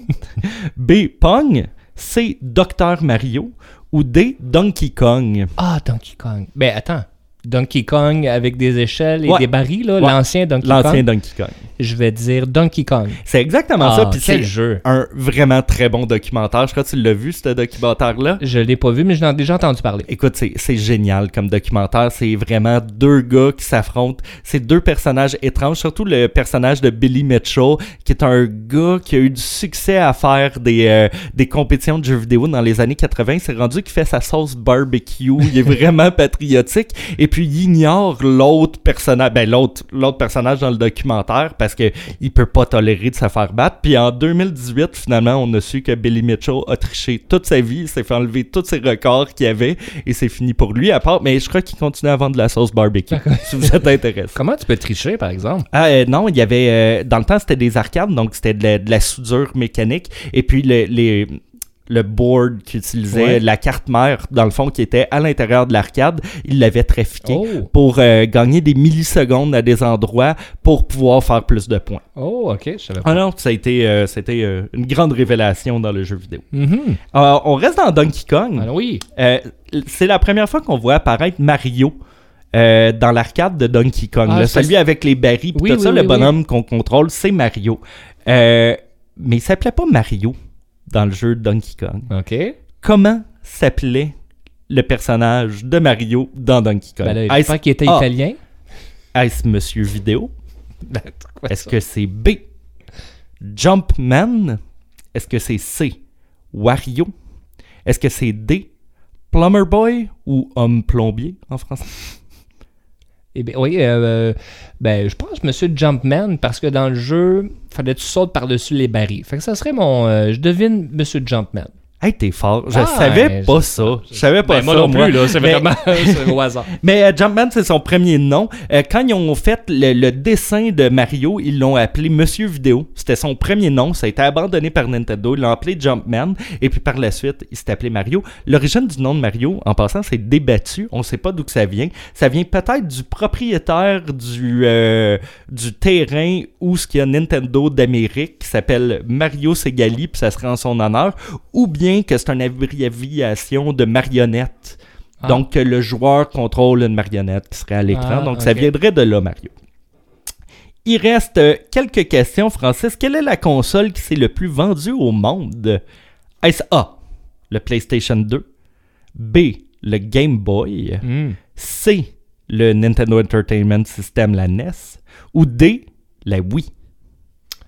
B. Pong? C. Docteur Mario? Ou D. Donkey Kong? Ah, Donkey Kong. Ben attends. Donkey Kong avec des échelles et Ouais. des barils, là, Ouais. l'ancien Donkey L'ancien Kong. Donkey Kong. Je vais dire Donkey Kong. C'est exactement Ah, ça. Puis quel c'est jeu. un vraiment très bon documentaire. Je crois que tu l'as vu, ce documentaire-là? Je l'ai pas vu, mais j'en ai déjà entendu parler. Écoute, c'est génial comme documentaire. C'est vraiment deux gars qui s'affrontent. C'est deux personnages étranges, surtout le personnage de Billy Mitchell, qui est un gars qui a eu du succès à faire des, euh, des compétitions de jeux vidéo dans les années 80. C'est rendu qu'il fait sa sauce barbecue. Il est [laughs] vraiment patriotique. Et puis, il ignore l'autre personnage, ben, l'autre l'autre personnage dans le documentaire parce que il peut pas tolérer de se faire battre. Puis en 2018, finalement, on a su que Billy Mitchell a triché toute sa vie, il s'est fait enlever tous ses records qu'il avait et c'est fini pour lui. À part, mais je crois qu'il continue à vendre de la sauce barbecue. [laughs] si vous êtes intéressé. Comment tu peux tricher, par exemple? Ah euh, non, il y avait euh, dans le temps c'était des arcades, donc c'était de, la- de la soudure mécanique et puis le, les le board qui utilisait Ouais. la carte mère dans le fond qui était à l'intérieur de l'arcade, il l'avait trafiqué Oh, pour euh, gagner des millisecondes à des endroits pour pouvoir faire plus de points. oh, ok, je savais pas. Ah non, ça a été, euh, c'était euh, une grande révélation dans le jeu vidéo. Mhm. Euh, on reste dans Donkey Kong. Alors oui. Euh, c'est la première fois qu'on voit apparaître Mario euh, dans l'arcade de Donkey Kong. Ah, là. celui avec les barils, Oui, tout oui, ça, oui, le bonhomme qu'on contrôle, c'est Mario. Euh, mais il s'appelait pas Mario dans le jeu Donkey Kong. Ok. Comment s'appelait le personnage de Mario dans Donkey Kong? Ben là, [laughs] Est-ce j'espère qu'il était Ah. italien. est-ce Monsieur Vidéo? Ben, Est-ce que c'est B, Jumpman? Est-ce que c'est C, Wario? Est-ce que c'est D, Plumber Boy ou Homme Plombier en français? Eh bien, oui, euh, ben, je pense Monsieur Jumpman parce que dans le jeu, fallait que tu sautes par-dessus les barils. Fait que ça serait mon. euh, je devine Monsieur Jumpman. Hey, t'es fort. Je Ah, savais ouais, pas je- ça. Je savais pas Ben, ça. moi non plus, là, c'est Mais- vraiment [laughs] au hasard. Mais euh, Jumpman, c'est son premier nom. Euh, quand ils ont fait le, le dessin de Mario, ils l'ont appelé Monsieur Vidéo. C'était son premier nom. Ça a été abandonné par Nintendo. Ils l'ont appelé Jumpman. Et puis par la suite, il s'est appelé Mario. L'origine du nom de Mario, en passant, c'est débattu. On sait pas d'où que ça vient. Ça vient peut-être du propriétaire du, euh, du terrain où ce qu'il y a Nintendo d'Amérique qui s'appelle Mario Segali, puis ça serait en son honneur. Ou bien que c'est une abréviation de marionnette. Ah. Donc, que le joueur contrôle une marionnette qui serait à l'écran. Ah, Donc, ça viendrait de là, Mario. Il reste euh, quelques questions, Francis. Quelle est la console qui s'est le plus vendue au monde? Est-ce A, le PlayStation 2? B, le Game Boy? Hmm. C, le Nintendo Entertainment System, la NES? Ou D, la Wii?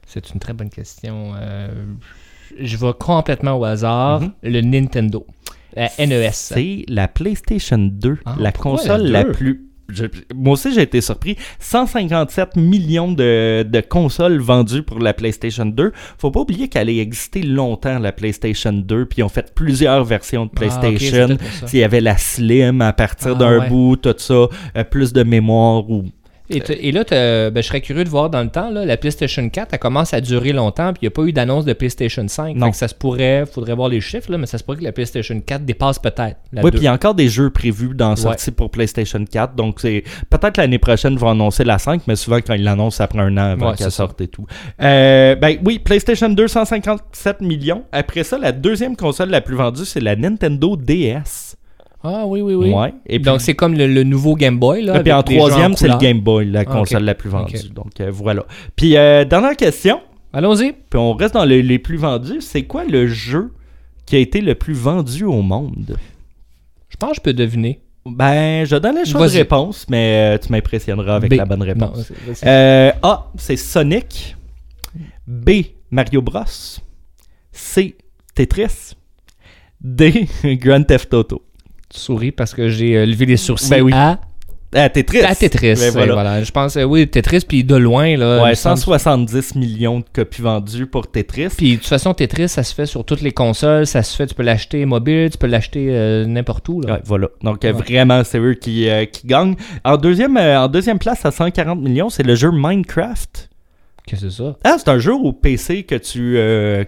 C'est une très bonne question. Euh, je vais complètement au hasard. Mhm. Le Nintendo. La NES. C'est la PlayStation 2, Ah, la console la plus. je- moi aussi, j'ai été surpris. 157 millions de, de consoles vendues pour la PlayStation 2. Faut pas oublier qu'elle a existé longtemps, la PlayStation 2, puis ils ont fait plusieurs versions de Ah, PlayStation. ça. Il y avait la Slim à partir Ah, d'un ouais. bout, tout ça, euh, plus de mémoire ou Et, et là, ben, je serais curieux de voir dans le temps, là, la PlayStation 4, elle commence à durer longtemps, puis il n'y a pas eu d'annonce de PlayStation 5. Non. Fait que ça se pourrait, faudrait voir les chiffres, là, mais ça se pourrait que la PlayStation 4 dépasse peut-être Oui, 2. puis il y a encore des jeux prévus dans sortie pour PlayStation 4. Donc, c'est peut-être l'année prochaine, ils vont annoncer la 5, mais souvent, quand ils l'annoncent, ça prend un an avant Ouais, qu'elle sorte et tout. Euh, ben oui, PlayStation 2, 157 millions. Après ça, la deuxième console la plus vendue, c'est la Nintendo DS. Ah oui, oui, oui. Ouais. Et puis, Donc c'est comme le, le nouveau Game Boy. Là, et puis en troisième, c'est le. Game Boy, la Ah, console la plus vendue. Donc, euh, voilà. Puis, euh, dernière question, Allons-y. puis on reste dans les, les plus vendus. C'est quoi le jeu qui a été le plus vendu au monde? Je pense que je peux deviner. Ben, je donne le choix de réponse, mais euh, tu m'impressionneras avec B. la bonne réponse. Non, Euh, A, c'est Sonic. B, Mario Bros. C, Tetris. D, [laughs] Grand Theft Auto. Tu souris parce que j'ai euh, levé les sourcils Ben oui. à, Ah, Tetris. à Tetris. Ben voilà. voilà. Je pense, euh, oui, Tetris, puis de loin. Là, Ouais, me semble- 170 millions de copies vendues pour Tetris. Puis de toute façon, Tetris, ça se fait sur toutes les consoles. Ça se fait, tu peux l'acheter mobile, tu peux l'acheter euh, n'importe où. Là. Ouais, voilà. Donc, Ouais. vraiment, c'est eux qui, euh, qui gagnent. En deuxième, euh, en deuxième place, à 140 millions, c'est le jeu Minecraft. Qu'est-ce que c'est ça? Ah, c'est un jeu au PC que tu.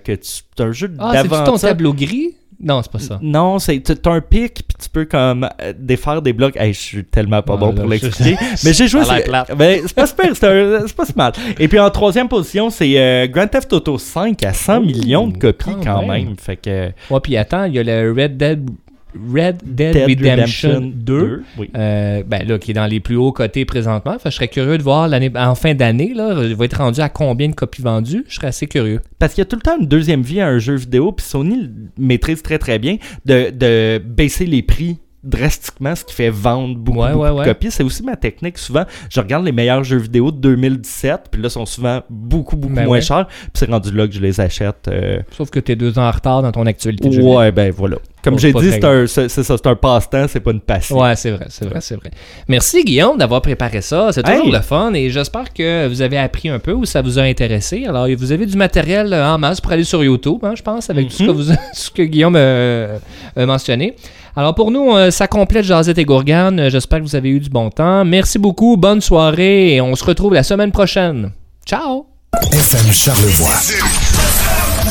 que tu c'est un jeu Ah, c'est-tu ton d'aventure. tableau gris? Non, c'est pas ça. Non, c'est un pic puis tu peux comme euh, défaire des blocs. Hey, je suis tellement pas Ah, bon là, pour l'expliquer, [laughs] mais j'ai joué. C'est- plate. ben, c'est pas super, c'est un- c'est pas si mal. Et puis en troisième position, c'est euh, Grand Theft Auto 5 à 100 Ouh, millions de copies quand quand même. même. Fait que Ouais, puis attends, il y a le Red Dead Red Dead, Dead Redemption, 2. Oui. euh, ben là, qui est dans les plus hauts cotés présentement. Fait je serais curieux de voir l'année, en fin d'année, là, il va être rendu à combien de copies vendues? Je serais assez curieux. Parce qu'il y a tout le temps une deuxième vie à un jeu vidéo, puis Sony maîtrise très très bien de, de baisser les prix drastiquement, ce qui fait vendre beaucoup, Ouais, beaucoup ouais, de copies. C'est aussi ma technique. Souvent, je regarde les meilleurs jeux vidéo de 2017, puis là, sont souvent beaucoup, beaucoup Ben moins chers. Puis c'est rendu là que je les achète. euh, Sauf que t'es deux ans en retard dans ton actualité de jeu. Ouais, ben voilà. Comme j'ai dit, c'est un, c'est ça, c'est un passe-temps, c'est pas une passion. Ouais, c'est vrai, c'est vrai, c'est vrai. Merci Guillaume d'avoir préparé ça. C'est toujours Hey! le fun et j'espère que vous avez appris un peu ou ça vous a intéressé. Alors, vous avez du matériel euh, en masse pour aller sur YouTube, hein, je pense, avec tout ce que, vous, [laughs] ce que Guillaume euh, a mentionné. Alors, pour nous, euh, ça complète Jazette et Gourgane. Euh, J'espère que vous avez eu du bon temps. Merci beaucoup, bonne soirée et on se retrouve la semaine prochaine. Ciao! FM Charlevoix.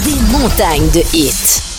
Des montagnes de hits.